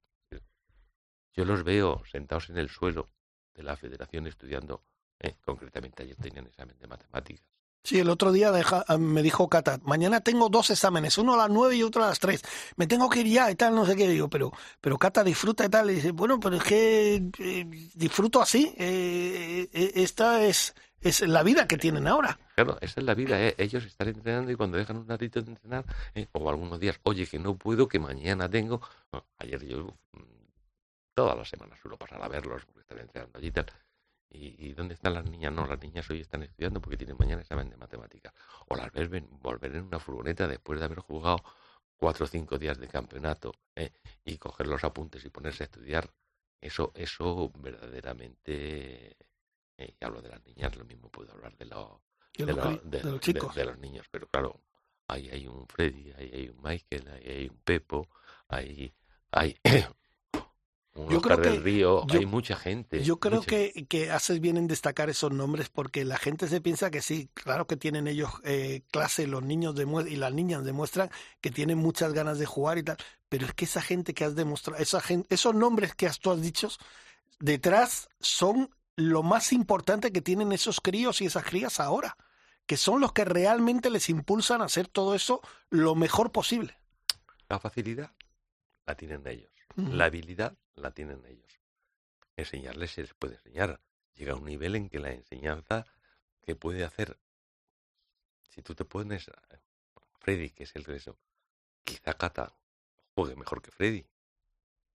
Yo los veo sentados en el suelo de la federación estudiando, eh, concretamente ayer tenían examen de matemáticas, Sí, el otro día deja, ah, me dijo Cata, mañana tengo dos exámenes, uno a las nueve y otro a las tres. Me tengo que ir ya y tal, no sé qué. Digo, pero, pero Cata disfruta y tal. Y dice, bueno, pero es que eh, disfruto así. Eh, eh, esta es, es la vida que tienen ahora. Claro, esa es la vida. ¿eh? Ellos están entrenando y cuando dejan un ratito de entrenar, ¿eh? o algunos días, oye, que no puedo, que mañana tengo. Ayer yo mm, todas las semanas suelo pasar a verlos porque están entrenando allí y tal. ¿Y, y dónde están las niñas? No, las niñas hoy están estudiando porque tienen mañana examen de matemáticas. O las ves volver en una furgoneta después de haber jugado cuatro o cinco días de campeonato ¿eh? y coger los apuntes y ponerse a estudiar. Eso, eso verdaderamente. eh, y hablo de las niñas, lo mismo puedo hablar de lo- de- de los chicos. de los niños, pero claro, ahí hay un Freddy, ahí hay un Michael, ahí hay un Pepo, ahí hay Yo creo del que- Río, yo- hay mucha gente. Yo creo mucha- que, que haces bien en destacar esos nombres porque la gente se piensa que sí, claro que tienen ellos eh, clase, los niños y las niñas demuestran que tienen muchas ganas de jugar y tal, pero es que esa gente que has demostrado, esa gente, esos nombres que has, tú has dicho, detrás son lo más importante que tienen esos críos y esas crías ahora, que son los que realmente les impulsan a hacer todo eso lo mejor posible. La facilidad la tienen ellos. La habilidad la tienen ellos. Enseñarles se les puede enseñar. Llega a un nivel en que la enseñanza que puede hacer, si tú te pones, a- Freddy, que es el eso, quizá Cata juegue mejor que Freddy.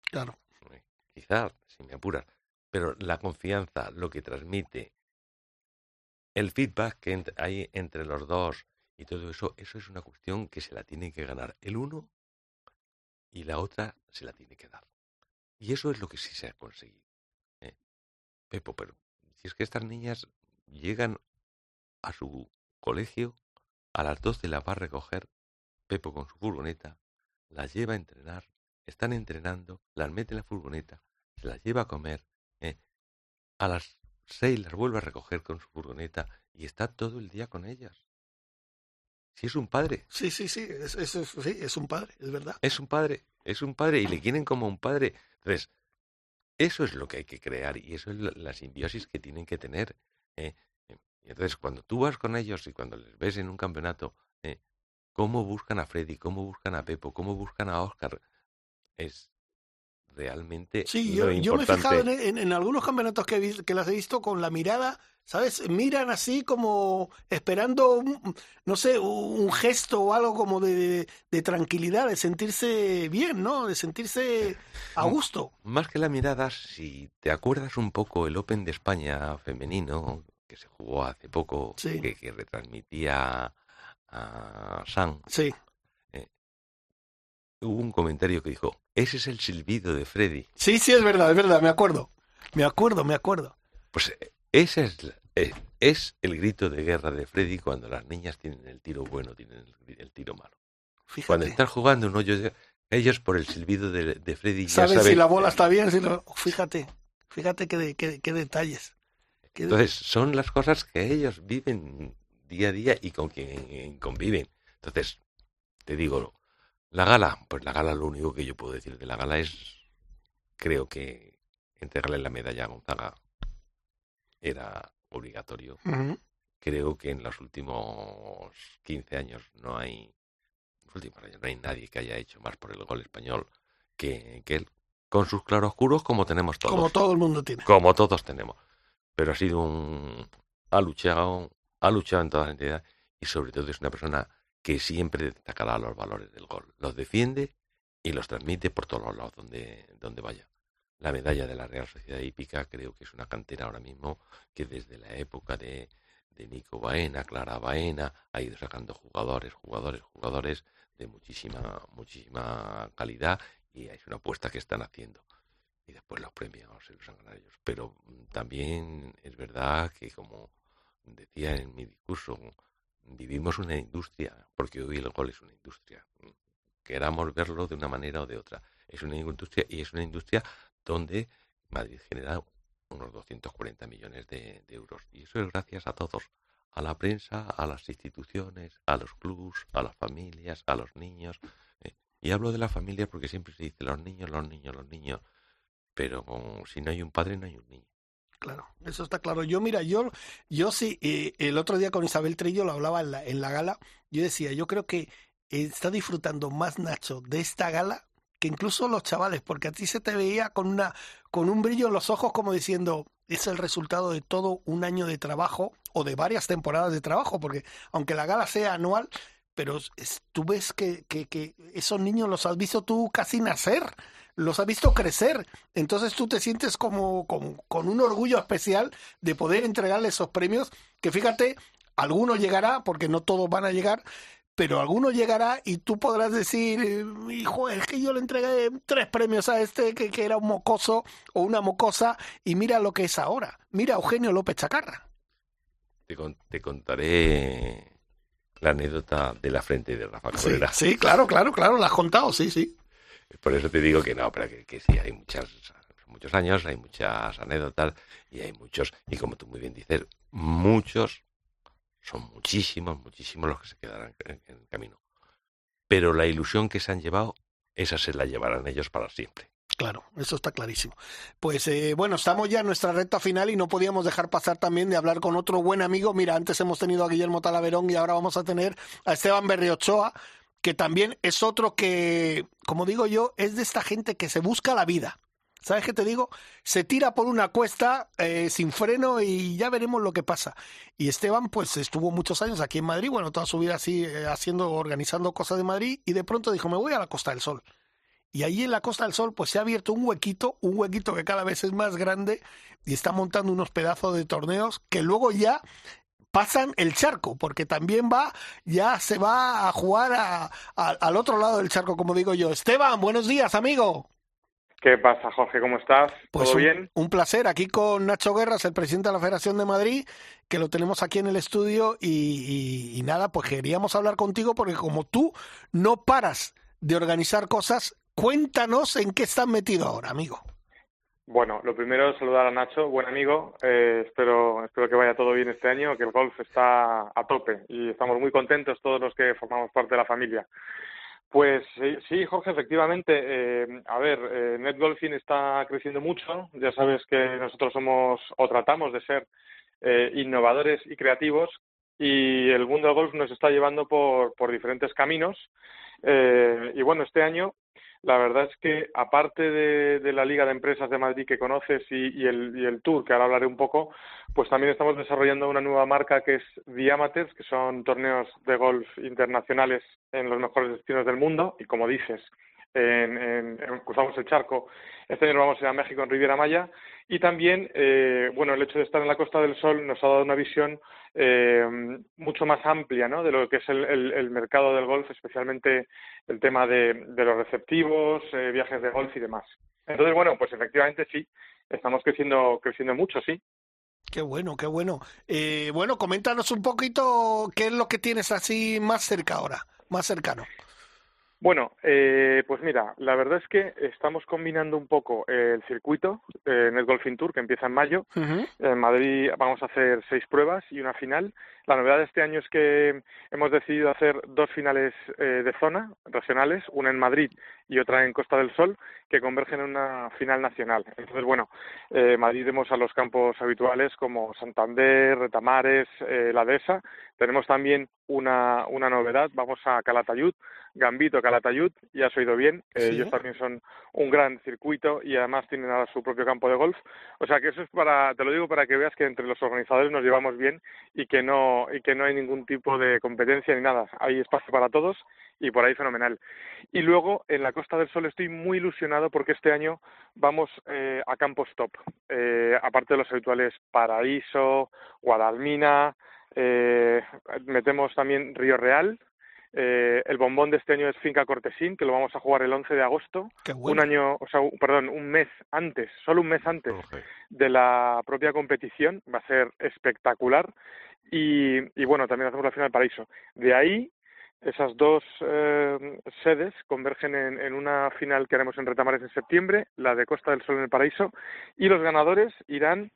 Claro. Eh, Quizá, si me apuras. Pero la confianza, lo que transmite, el feedback que hay entre los dos y todo eso, eso es una cuestión que se la tiene que ganar el uno y la otra se la tiene que dar. Y eso es lo que sí se ha conseguido. ¿eh? Pepo, pero si es que estas niñas llegan a su colegio, a las 12 las va a recoger Pepo con su furgoneta, las lleva a entrenar, están entrenando, las mete en la furgoneta, se las lleva a comer, ¿eh? a las 6 las vuelve a recoger con su furgoneta y está todo el día con ellas. Si es un padre, Sí, sí, sí, es, es- es- sí, es un padre, es verdad. es un padre, es un padre y le quieren como un padre. Entonces, eso es lo que hay que crear y eso es la, la simbiosis que tienen que tener. ¿eh? Y entonces, cuando tú vas con ellos y cuando les ves en un campeonato, ¿eh? cómo buscan a Freddy, cómo buscan a Pepo, cómo buscan a Oscar, es realmente Sí, yo, yo me he fijado en, en- en algunos campeonatos que, he que las he visto con la mirada, ¿sabes? Miran así como esperando, un- no sé, un gesto o algo como de, de tranquilidad, de sentirse bien, ¿no? De sentirse a gusto. Más que la mirada, si te acuerdas un poco el Open de España femenino, que se jugó hace poco, Sí. que, que retransmitía a San, Sí, hubo un comentario que dijo, ese es el silbido de Freddy. sí, sí, es verdad, es verdad, me acuerdo. Me acuerdo, me acuerdo. Pues eh, ese es, el grito de guerra de Freddy cuando las niñas tienen el tiro bueno, tienen el, tiro malo. Cuando están jugando un hoyo, de- ellos por el silbido de, de Freddy ya Saben si saben- la bola está bien, si lo- fíjate, fíjate qué, de- qué- qué detalles. Qué- Entonces, son las cosas que ellos viven día a día y con quien conviven. Entonces, te digo, la gala, pues la gala lo único que yo puedo decir de la gala es, creo que entregarle la medalla a Gonzaga era obligatorio. Creo que en los últimos 15 años no hay, los últimos años no hay nadie que haya hecho más por el gol español que, que él, con sus claroscuros como tenemos todos Como todo el mundo tiene. como todos tenemos. Pero ha sido un... ha luchado, ha luchado en todas las entidades y sobre todo es una persona que siempre destacará los valores del gol. Los defiende y los transmite por todos los lados donde, donde vaya. La medalla de la Real Sociedad Hípica creo que es una cantera ahora mismo que desde la época de, de Nico Baena, Clara Baena, ha ido sacando jugadores, jugadores, jugadores de muchísima, muchísima calidad y es una apuesta que están haciendo y después los premios se los han ganado ellos. Pero mm, también es verdad que, como decía en mi discurso, vivimos una industria, porque hoy el gol es una industria. Queramos verlo de una manera o de otra. Es una industria y es una industria donde Madrid genera unos 240 millones de, euros. Y eso es gracias a todos, a la prensa, a las instituciones, a los clubs, a las familias, a los niños. eh. Y hablo de la familia porque siempre se dice los niños, los niños, los niños pero si no hay un padre no hay un niño. Claro, eso está claro. Yo, mira, yo, yo sí, eh, el otro día con Isabel Trillo lo hablaba en la, en la gala, yo decía, yo creo que está disfrutando más Nacho de esta gala que incluso los chavales, porque a ti se te veía con una con un brillo en los ojos como diciendo, es el resultado de todo un año de trabajo o de varias temporadas de trabajo, porque aunque la gala sea anual, pero tú ves que, que, esos niños los has visto tú casi nacer, los has visto crecer, entonces tú te sientes como, como con un orgullo especial de poder entregarle esos premios, que fíjate, alguno llegará, porque no todos van a llegar, pero alguno llegará y tú podrás decir, hijo, es que yo le entregué tres premios a este que, que era un mocoso o una mocosa y mira lo que es ahora. Mira Eugenio López Chacarra. Te, te contaré la anécdota de la frente de Rafa Cabrera. Sí, claro, claro, claro, la has contado, sí, sí. Por eso te digo que no, pero que, que sí, hay muchas, muchos años, hay muchas anécdotas y hay muchos, y como tú muy bien dices, muchos son muchísimos, muchísimos los que se quedarán en, el camino. Pero la ilusión que se han llevado, esa se la llevarán ellos para siempre. Claro, eso está clarísimo. Pues eh, bueno, estamos ya en nuestra recta final y no podíamos dejar pasar también de hablar con otro buen amigo. Mira, antes hemos tenido a Guillermo Talaverón y ahora vamos a tener a Esteban Berriochoa, que también es otro que, como digo yo, es de esta gente que se busca la vida. ¿Sabes qué te digo? Se tira por una cuesta eh, sin freno y ya veremos lo que pasa. Y Esteban, pues estuvo muchos años aquí en Madrid, bueno, toda su vida así, eh, haciendo, organizando cosas de Madrid, y de pronto dijo, me voy a la Costa del Sol. Y allí en la Costa del Sol, pues se ha abierto un huequito, un huequito que cada vez es más grande, y está montando unos pedazos de torneos que luego ya pasan el charco, porque también va, ya se va a jugar al otro lado del charco, como digo yo. Esteban, buenos días, amigo. ¿Qué pasa, Jorge? ¿Cómo estás? Pues ¿Todo un, bien? Un placer, aquí con Nacho Guerras, el presidente de la Federación de Madrid, que lo tenemos aquí en el estudio y, y, y, nada, pues queríamos hablar contigo porque como tú no paras de organizar cosas, cuéntanos en qué estás metido ahora, amigo. Bueno, lo primero es saludar a Nacho, buen amigo. Eh, espero, espero que vaya todo bien este año, que el golf está a tope y estamos muy contentos todos los que formamos parte de la familia. Pues sí, Jorge, efectivamente. Eh, a ver, eh, NetGolfing está creciendo mucho. Ya sabes que nosotros somos o tratamos de ser eh, innovadores y creativos y el mundo del golf nos está llevando por, por diferentes caminos. Eh, y bueno, este año la verdad es que aparte de, la Liga de Empresas de Madrid que conoces y, y, el, y, el, Tour, que ahora hablaré un poco, pues también estamos desarrollando una nueva marca que es The Amateurs, que son torneos de golf internacionales en los mejores destinos del mundo. Y como dices, en, en, en, cruzamos el charco. Este año vamos a ir a México en Riviera Maya y también, eh, bueno, el hecho de estar en la Costa del Sol nos ha dado una visión eh, mucho más amplia, ¿no? De lo que es el, el, el mercado del golf, especialmente el tema de, de los receptivos, eh, viajes de golf y demás. Entonces, bueno, pues efectivamente sí, estamos creciendo, creciendo mucho, sí. Qué bueno, qué bueno. Eh, bueno, coméntanos un poquito qué es lo que tienes así más cerca ahora, más cercano. Bueno, eh, pues mira, la verdad es que estamos combinando un poco el circuito eh, Net Golfing Tour que empieza en mayo. Uh -huh. En Madrid vamos a hacer seis pruebas y una final. La novedad de este año es que hemos decidido hacer dos finales eh, de zona regionales, una en Madrid y otra en Costa del Sol, que convergen en una final nacional. Entonces, bueno, eh, Madrid vemos a los campos habituales como Santander, Retamares, eh, la Dehesa. Tenemos también una, una novedad, vamos a Calatayud, Gambito Calatayud, ya has oído bien, ¿Sí? ellos también son un gran circuito y además tienen ahora su propio campo de golf. O sea que eso es para, te lo digo para que veas que entre los organizadores nos llevamos bien y que no, y que no hay ningún tipo de competencia ni nada. Hay espacio para todos y por ahí fenomenal. Y luego en la Costa del Sol estoy muy ilusionado porque este año vamos eh, a campos top, eh, aparte de los habituales Paraíso, Guadalmina, eh, metemos también Río Real. Eh, el bombón de este año es Finca Cortesín, que lo vamos a jugar el 11 de agosto, bueno. un año, o sea, perdón, un mes antes, solo un mes antes okay. de la propia competición, va a ser espectacular. Y, y bueno, también hacemos la final Paraíso. De ahí esas dos eh, sedes convergen en, en, una final que haremos en Retamares en septiembre, la de Costa del Sol en el Paraíso, y los ganadores irán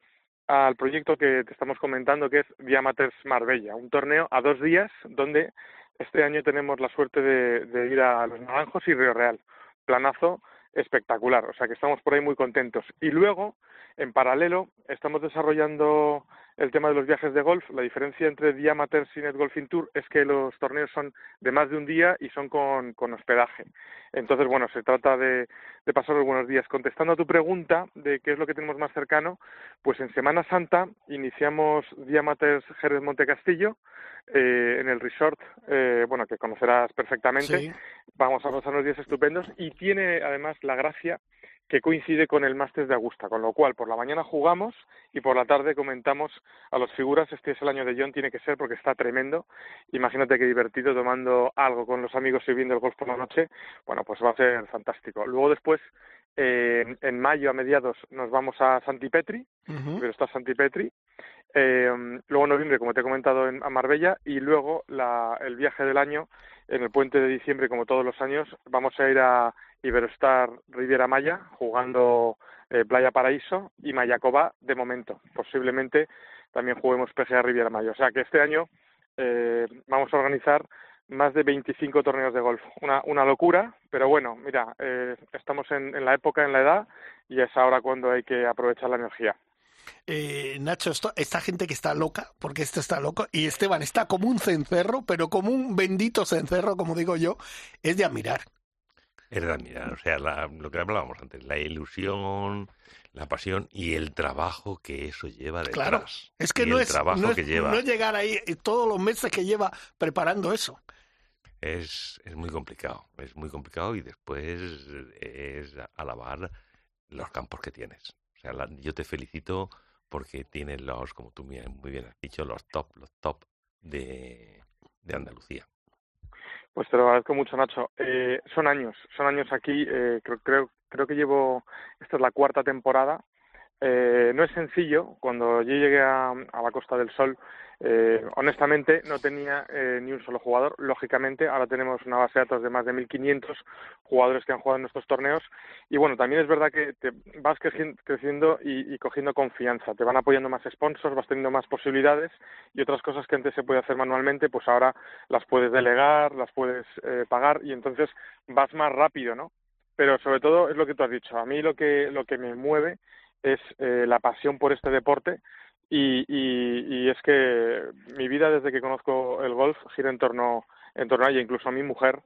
al proyecto que te estamos comentando, que es Diamaters Marbella, un torneo a dos días donde este año tenemos la suerte de, de ir a Los Naranjos y Río Real. Planazo espectacular. O sea que estamos por ahí muy contentos. Y luego, en paralelo, estamos desarrollando el tema de los viajes de golf. La diferencia entre Diamaters y Net Golfing Tour es que los torneos son de más de un día y son con, con hospedaje. Entonces, bueno, se trata de, de pasar los buenos días. Contestando a tu pregunta de qué es lo que tenemos más cercano, pues en Semana Santa iniciamos Diamaters Jerez Monte Castillo eh, en el resort, eh, bueno, que conocerás perfectamente. Vamos a pasar unos días estupendos y tiene además la gracia que coincide con el máster de Augusta, con lo cual por la mañana jugamos y por la tarde comentamos a las figuras, este es el año de John, tiene que ser porque está tremendo, imagínate qué divertido tomando algo con los amigos y viendo el golf por la noche, bueno, pues va a ser fantástico. Luego después, eh, en mayo a mediados nos vamos a Santipetri, pero está Santipetri, eh, luego en noviembre, como te he comentado, en, a Marbella. Y luego la, el viaje del año en el puente de diciembre, como todos los años, vamos a ir a Iberostar Riviera Maya, jugando eh, Playa Paraíso y Mayacoba de momento. Posiblemente también juguemos PGA Riviera Maya. O sea que este año eh, vamos a organizar más de 25 torneos de golf. Una, una locura, pero bueno, mira, eh, estamos en, en la época, en la edad, y es ahora cuando hay que aprovechar la energía. Eh, Nacho, esto, esta gente que está loca, porque esto está loco, y Esteban está como un cencerro, pero como un bendito cencerro, como digo yo, es de admirar. Es de admirar, o sea, la, lo que hablábamos antes, la ilusión, la pasión y el trabajo que eso lleva detrás. Claro, es que, y no el es, trabajo no, es, que lleva. no llegar ahí eh, todos los meses que lleva preparando eso. Es, es muy complicado, es muy complicado y después es alabar los campos que tienes. Sea, la, yo te felicito porque tienes los, como tú muy bien has dicho, los top, los top de, de Andalucía. Pues te lo agradezco mucho, Nacho. Eh, son años, son años aquí. Eh, creo, creo, creo que llevo, esta es la cuarta temporada. Eh, no es sencillo. Cuando yo llegué a, a la Costa del Sol, eh, honestamente no tenía eh, ni un solo jugador. Lógicamente, ahora tenemos una base de datos de más de 1.500 jugadores que han jugado en nuestros torneos. Y bueno, también es verdad que te vas creciendo y, y, cogiendo confianza. Te van apoyando más sponsors, vas teniendo más posibilidades y otras cosas que antes se podía hacer manualmente, pues ahora las puedes delegar, las puedes eh, pagar y entonces vas más rápido, ¿no? Pero sobre todo es lo que tú has dicho. A mí lo que, lo que me mueve es eh, la pasión por este deporte y, y, es que mi vida desde que conozco el golf gira en torno, en torno a ella, incluso a mi mujer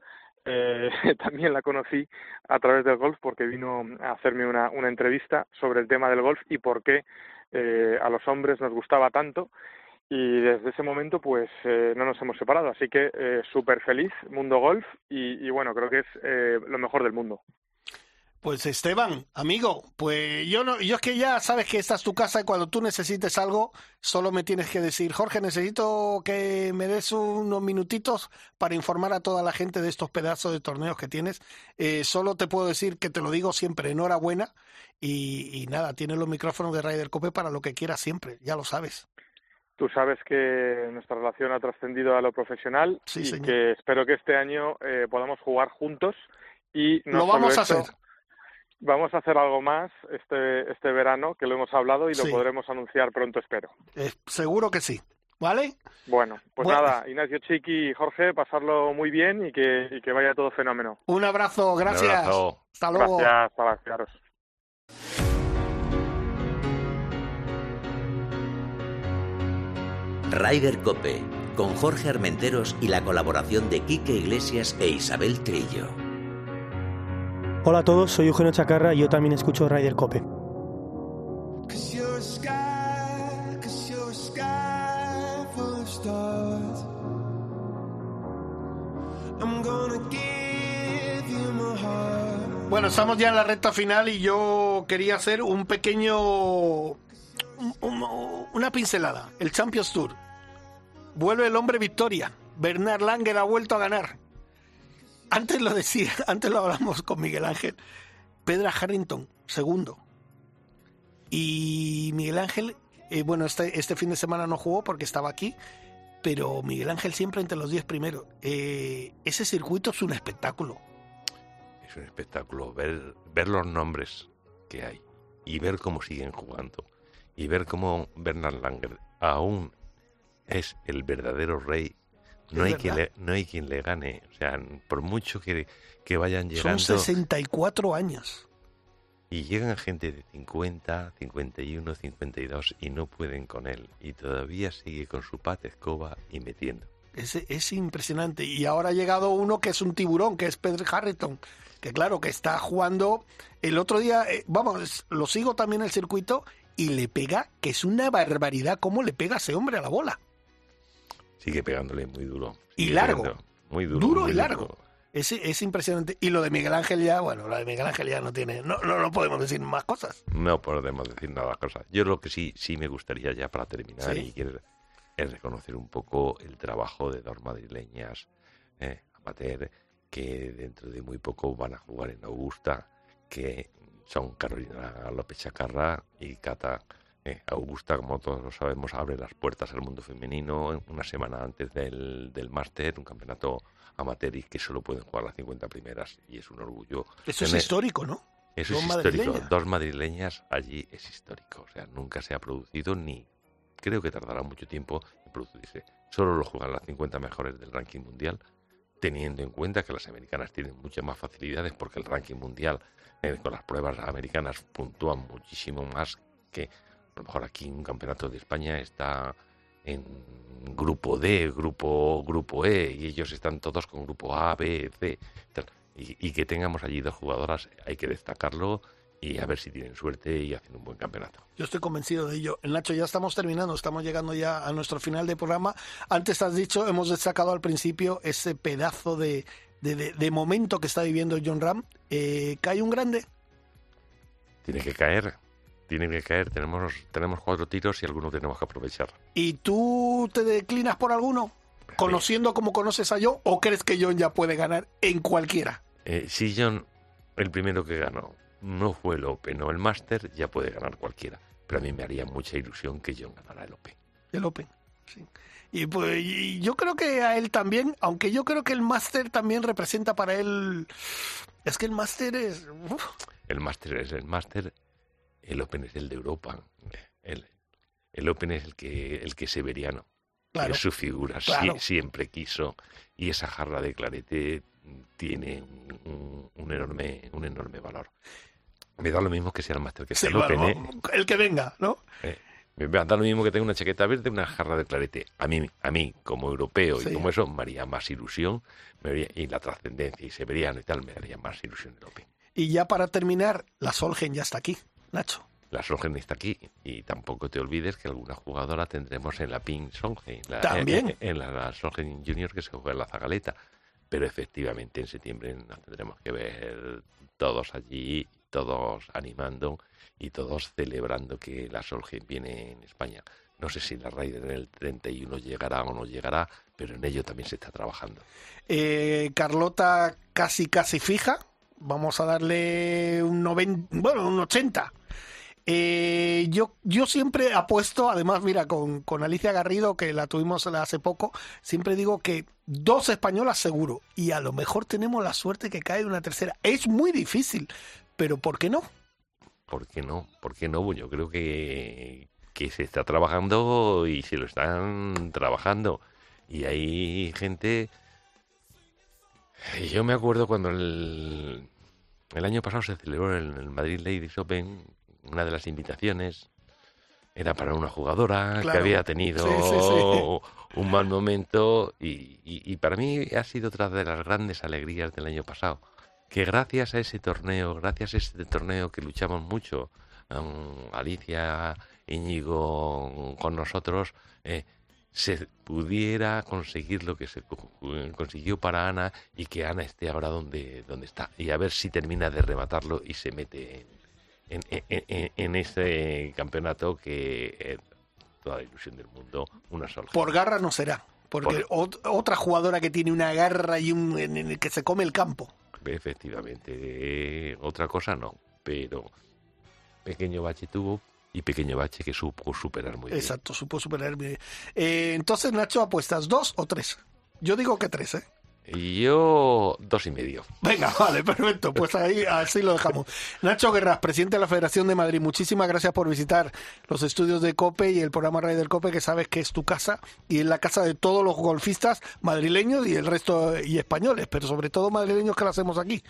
eh, también la conocí a través del golf porque vino a hacerme una, una entrevista sobre el tema del golf y por qué eh, a los hombres nos gustaba tanto. Y desde ese momento pues eh, no nos hemos separado. Así que eh, súper feliz mundo golf y, y, bueno creo que es eh, lo mejor del mundo pues Esteban, amigo, pues yo no, yo es que ya sabes que esta es tu casa y cuando tú necesites algo, solo me tienes que decir, Jorge, necesito que me des unos minutitos para informar a toda la gente de estos pedazos de torneos que tienes. Eh, solo te puedo decir que te lo digo siempre, enhorabuena y, y nada, tienes los micrófonos de Ryder Cope para lo que quieras siempre, ya lo sabes. Tú sabes que nuestra relación ha trascendido a lo profesional sí, y señor. que espero que este año eh, podamos jugar juntos y no lo vamos solo a hacer. Vamos a hacer algo más este, este verano, que lo hemos hablado y lo Sí. podremos anunciar pronto, espero. Eh, seguro que sí, ¿vale? Bueno, pues Bueno. nada, Ignacio Chiqui y Jorge, pasarlo muy bien y que, y que vaya todo fenómeno. Un abrazo, gracias. Un abrazo. Hasta luego. Gracias, para claros. Ryder Cope, con Jorge Armenteros y la colaboración de Quique Iglesias e Isabel Trillo. Hola a todos, soy Eugenio Chacarra y yo también escucho Ryder Cope. Bueno, estamos ya en la recta final y yo quería hacer un pequeño. un- un- una pincelada. El Champions Tour. Vuelve el hombre victoria. Bernard Langer ha vuelto a ganar. Antes lo decía, antes lo hablamos con Miguel Ángel. Pedra Harrington, segundo. Y Miguel Ángel, eh, bueno, este, este fin de semana no jugó porque estaba aquí, pero Miguel Ángel siempre entre los 10 primeros. Eh, ese circuito es un espectáculo. Es un espectáculo ver, ver los nombres que hay y ver cómo siguen jugando y ver cómo Bernard Langer aún es el verdadero rey No hay, quien le, no hay quien le gane. O sea, por mucho que, que vayan Son llegando... 64 años. Y llegan gente de 50, 51, 52 y no pueden con él. Y todavía sigue con su pata escoba y metiendo. Es, es impresionante. Y ahora ha llegado uno que es un tiburón, que es Pedro Harrington. Que claro, que está jugando. El otro día, eh, vamos, lo sigo también el circuito y le pega, que es una barbaridad cómo le pega ese hombre a la bola. Sigue pegándole muy duro. Y largo. pegando Muy duro. Duro muy y largo. Es, es impresionante. Y lo de Miguel Ángel ya, bueno, lo de Miguel Ángel ya no tiene. No, no, no podemos decir más cosas. No podemos decir nada cosas. Yo lo que sí, sí me gustaría ya para terminar Sí. y quiero es reconocer un poco el trabajo de dos madrileñas eh, amateur que dentro de muy poco van a jugar en Augusta, que son Carolina López Chacarra y Cata eh, Augusta, como todos lo sabemos, abre las puertas al mundo femenino una semana antes del, del máster, un campeonato amateur y que solo pueden jugar las 50 primeras y es un orgullo. Eso es histórico, ¿no? eso Dos es histórico. Dos madrileñas allí es histórico. O sea, nunca se ha producido ni creo que tardará mucho tiempo en producirse. Solo lo juegan las 50 mejores del ranking mundial, teniendo en cuenta que las americanas tienen muchas más facilidades porque el ranking mundial eh, con las pruebas americanas puntúan muchísimo más que a lo mejor aquí un campeonato de España está en grupo D, grupo grupo E y ellos están todos con grupo A, B, C tal. Y, y que tengamos allí dos jugadoras hay que destacarlo y a ver si tienen suerte y hacen un buen campeonato. Yo estoy convencido de ello. Nacho, ya estamos terminando, estamos llegando ya a nuestro final de programa. Antes has dicho, hemos destacado al principio ese pedazo de, de, de- de momento que está viviendo John Ram. Eh, ¿Cae un grande? Tiene que caer, tiene que caer. Tenemos, tenemos cuatro tiros y algunos tenemos que aprovechar. ¿Y tú te declinas por alguno? ¿Conociendo como conoces a John? ¿O crees que John ya puede ganar en cualquiera? Eh, si John, el primero que ganó, no fue el Open o el Master, ya puede ganar cualquiera. Pero a mí me haría mucha ilusión que John ganara el Open. El Open. sí. Y pues y yo creo que a él también, aunque yo creo que el Master también representa para él. Es que el Master es. uf, El Master es el Master, el Open es el de Europa. El, el Open es el que, el que Severiano. Claro. Es su figura, siempre quiso. Y esa jarra de clarete tiene un, enorme, un enorme valor. Me da lo mismo que sea el Master que sea sí, el Open, bueno, ¿eh? El que venga, ¿no? Eh, Me da lo mismo que tenga una chaqueta verde, una jarra de clarete. A mí, a mí como europeo Sí. y como eso, me haría más ilusión. me haría- y la trascendencia y Severiano y tal, me haría más ilusión el Open. Y ya para terminar, la Solgen ya está aquí, Nacho. La Solgen está aquí y tampoco te olvides que alguna jugadora tendremos en la Pink Solgen, la, También. En, en la, la Solgen Junior que se juega en la Zagaleta. Pero efectivamente en septiembre nos tendremos que ver todos allí, todos animando y todos celebrando que la Solgen viene en España. No sé si la Raider en el 31 llegará o no llegará, pero en ello también se está trabajando. Eh, Carlota casi casi fija. Vamos a darle un 90, bueno, un 80. Eh, yo, yo siempre apuesto, además, mira, con, con Alicia Garrido, que la tuvimos hace poco, siempre digo que dos españolas seguro. Y a lo mejor tenemos la suerte que cae una tercera. Es muy difícil, pero ¿por qué no? ¿Por qué no? ¿Por qué no? Yo creo que, que se está trabajando y se lo están trabajando. Y hay gente... Yo me acuerdo cuando el, el año pasado se celebró el, el Madrid Ladies Open, una de las invitaciones era para una jugadora que había tenido Sí, sí, sí. un mal momento y, y- y para mí ha sido otra de las grandes alegrías del año pasado. Que gracias a ese torneo, gracias a ese torneo que luchamos mucho, um, Alicia, Íñigo con nosotros, eh, se pudiera conseguir lo que se co- consiguió para Ana y que Ana esté ahora donde, donde está. Y a ver si termina de rematarlo y se mete en, en, en- en- en ese campeonato que es toda la ilusión del mundo, una sola. Por garra no será. Porque ot- otra jugadora que tiene una garra y un en el que se come el campo. Efectivamente, eh, otra cosa no, pero pequeño bache tuvo y pequeño bache que supo superar muy bien. Exacto, supo superar. bien. Eh, entonces, Nacho, apuestas dos o tres. Yo digo que tres, ¿eh? Y yo dos y medio. Venga, vale, perfecto. Pues ahí así lo dejamos. Nacho Guerras, presidente de la Federación de Madrid, muchísimas gracias por visitar los estudios de COPE y el programa Radio del COPE, que sabes que es tu casa y es la casa de todos los golfistas madrileños y el resto y españoles, pero sobre todo madrileños que lo hacemos aquí.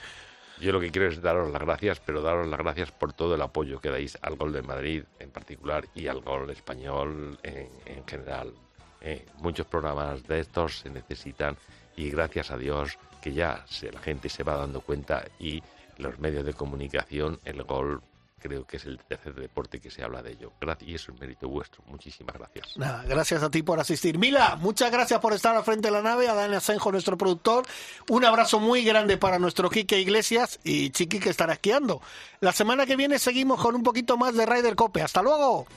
Yo lo que quiero es daros las gracias, pero daros las gracias por todo el apoyo que dais al gol de Madrid en particular y al gol español en, en general. Eh, muchos programas de estos se necesitan y gracias a Dios que ya se, la gente se va dando cuenta y los medios de comunicación, el gol creo que es el tercer deporte que se habla de ello. Gracias, y eso es mérito vuestro. Muchísimas gracias. Nada, gracias a ti por asistir. Mila, muchas gracias por estar al frente de la nave, a Dani Asenjo, nuestro productor. Un abrazo muy grande para nuestro Quique Iglesias y Chiqui que estará esquiando. La semana que viene seguimos con un poquito más de Ryder Cope. ¡Hasta luego!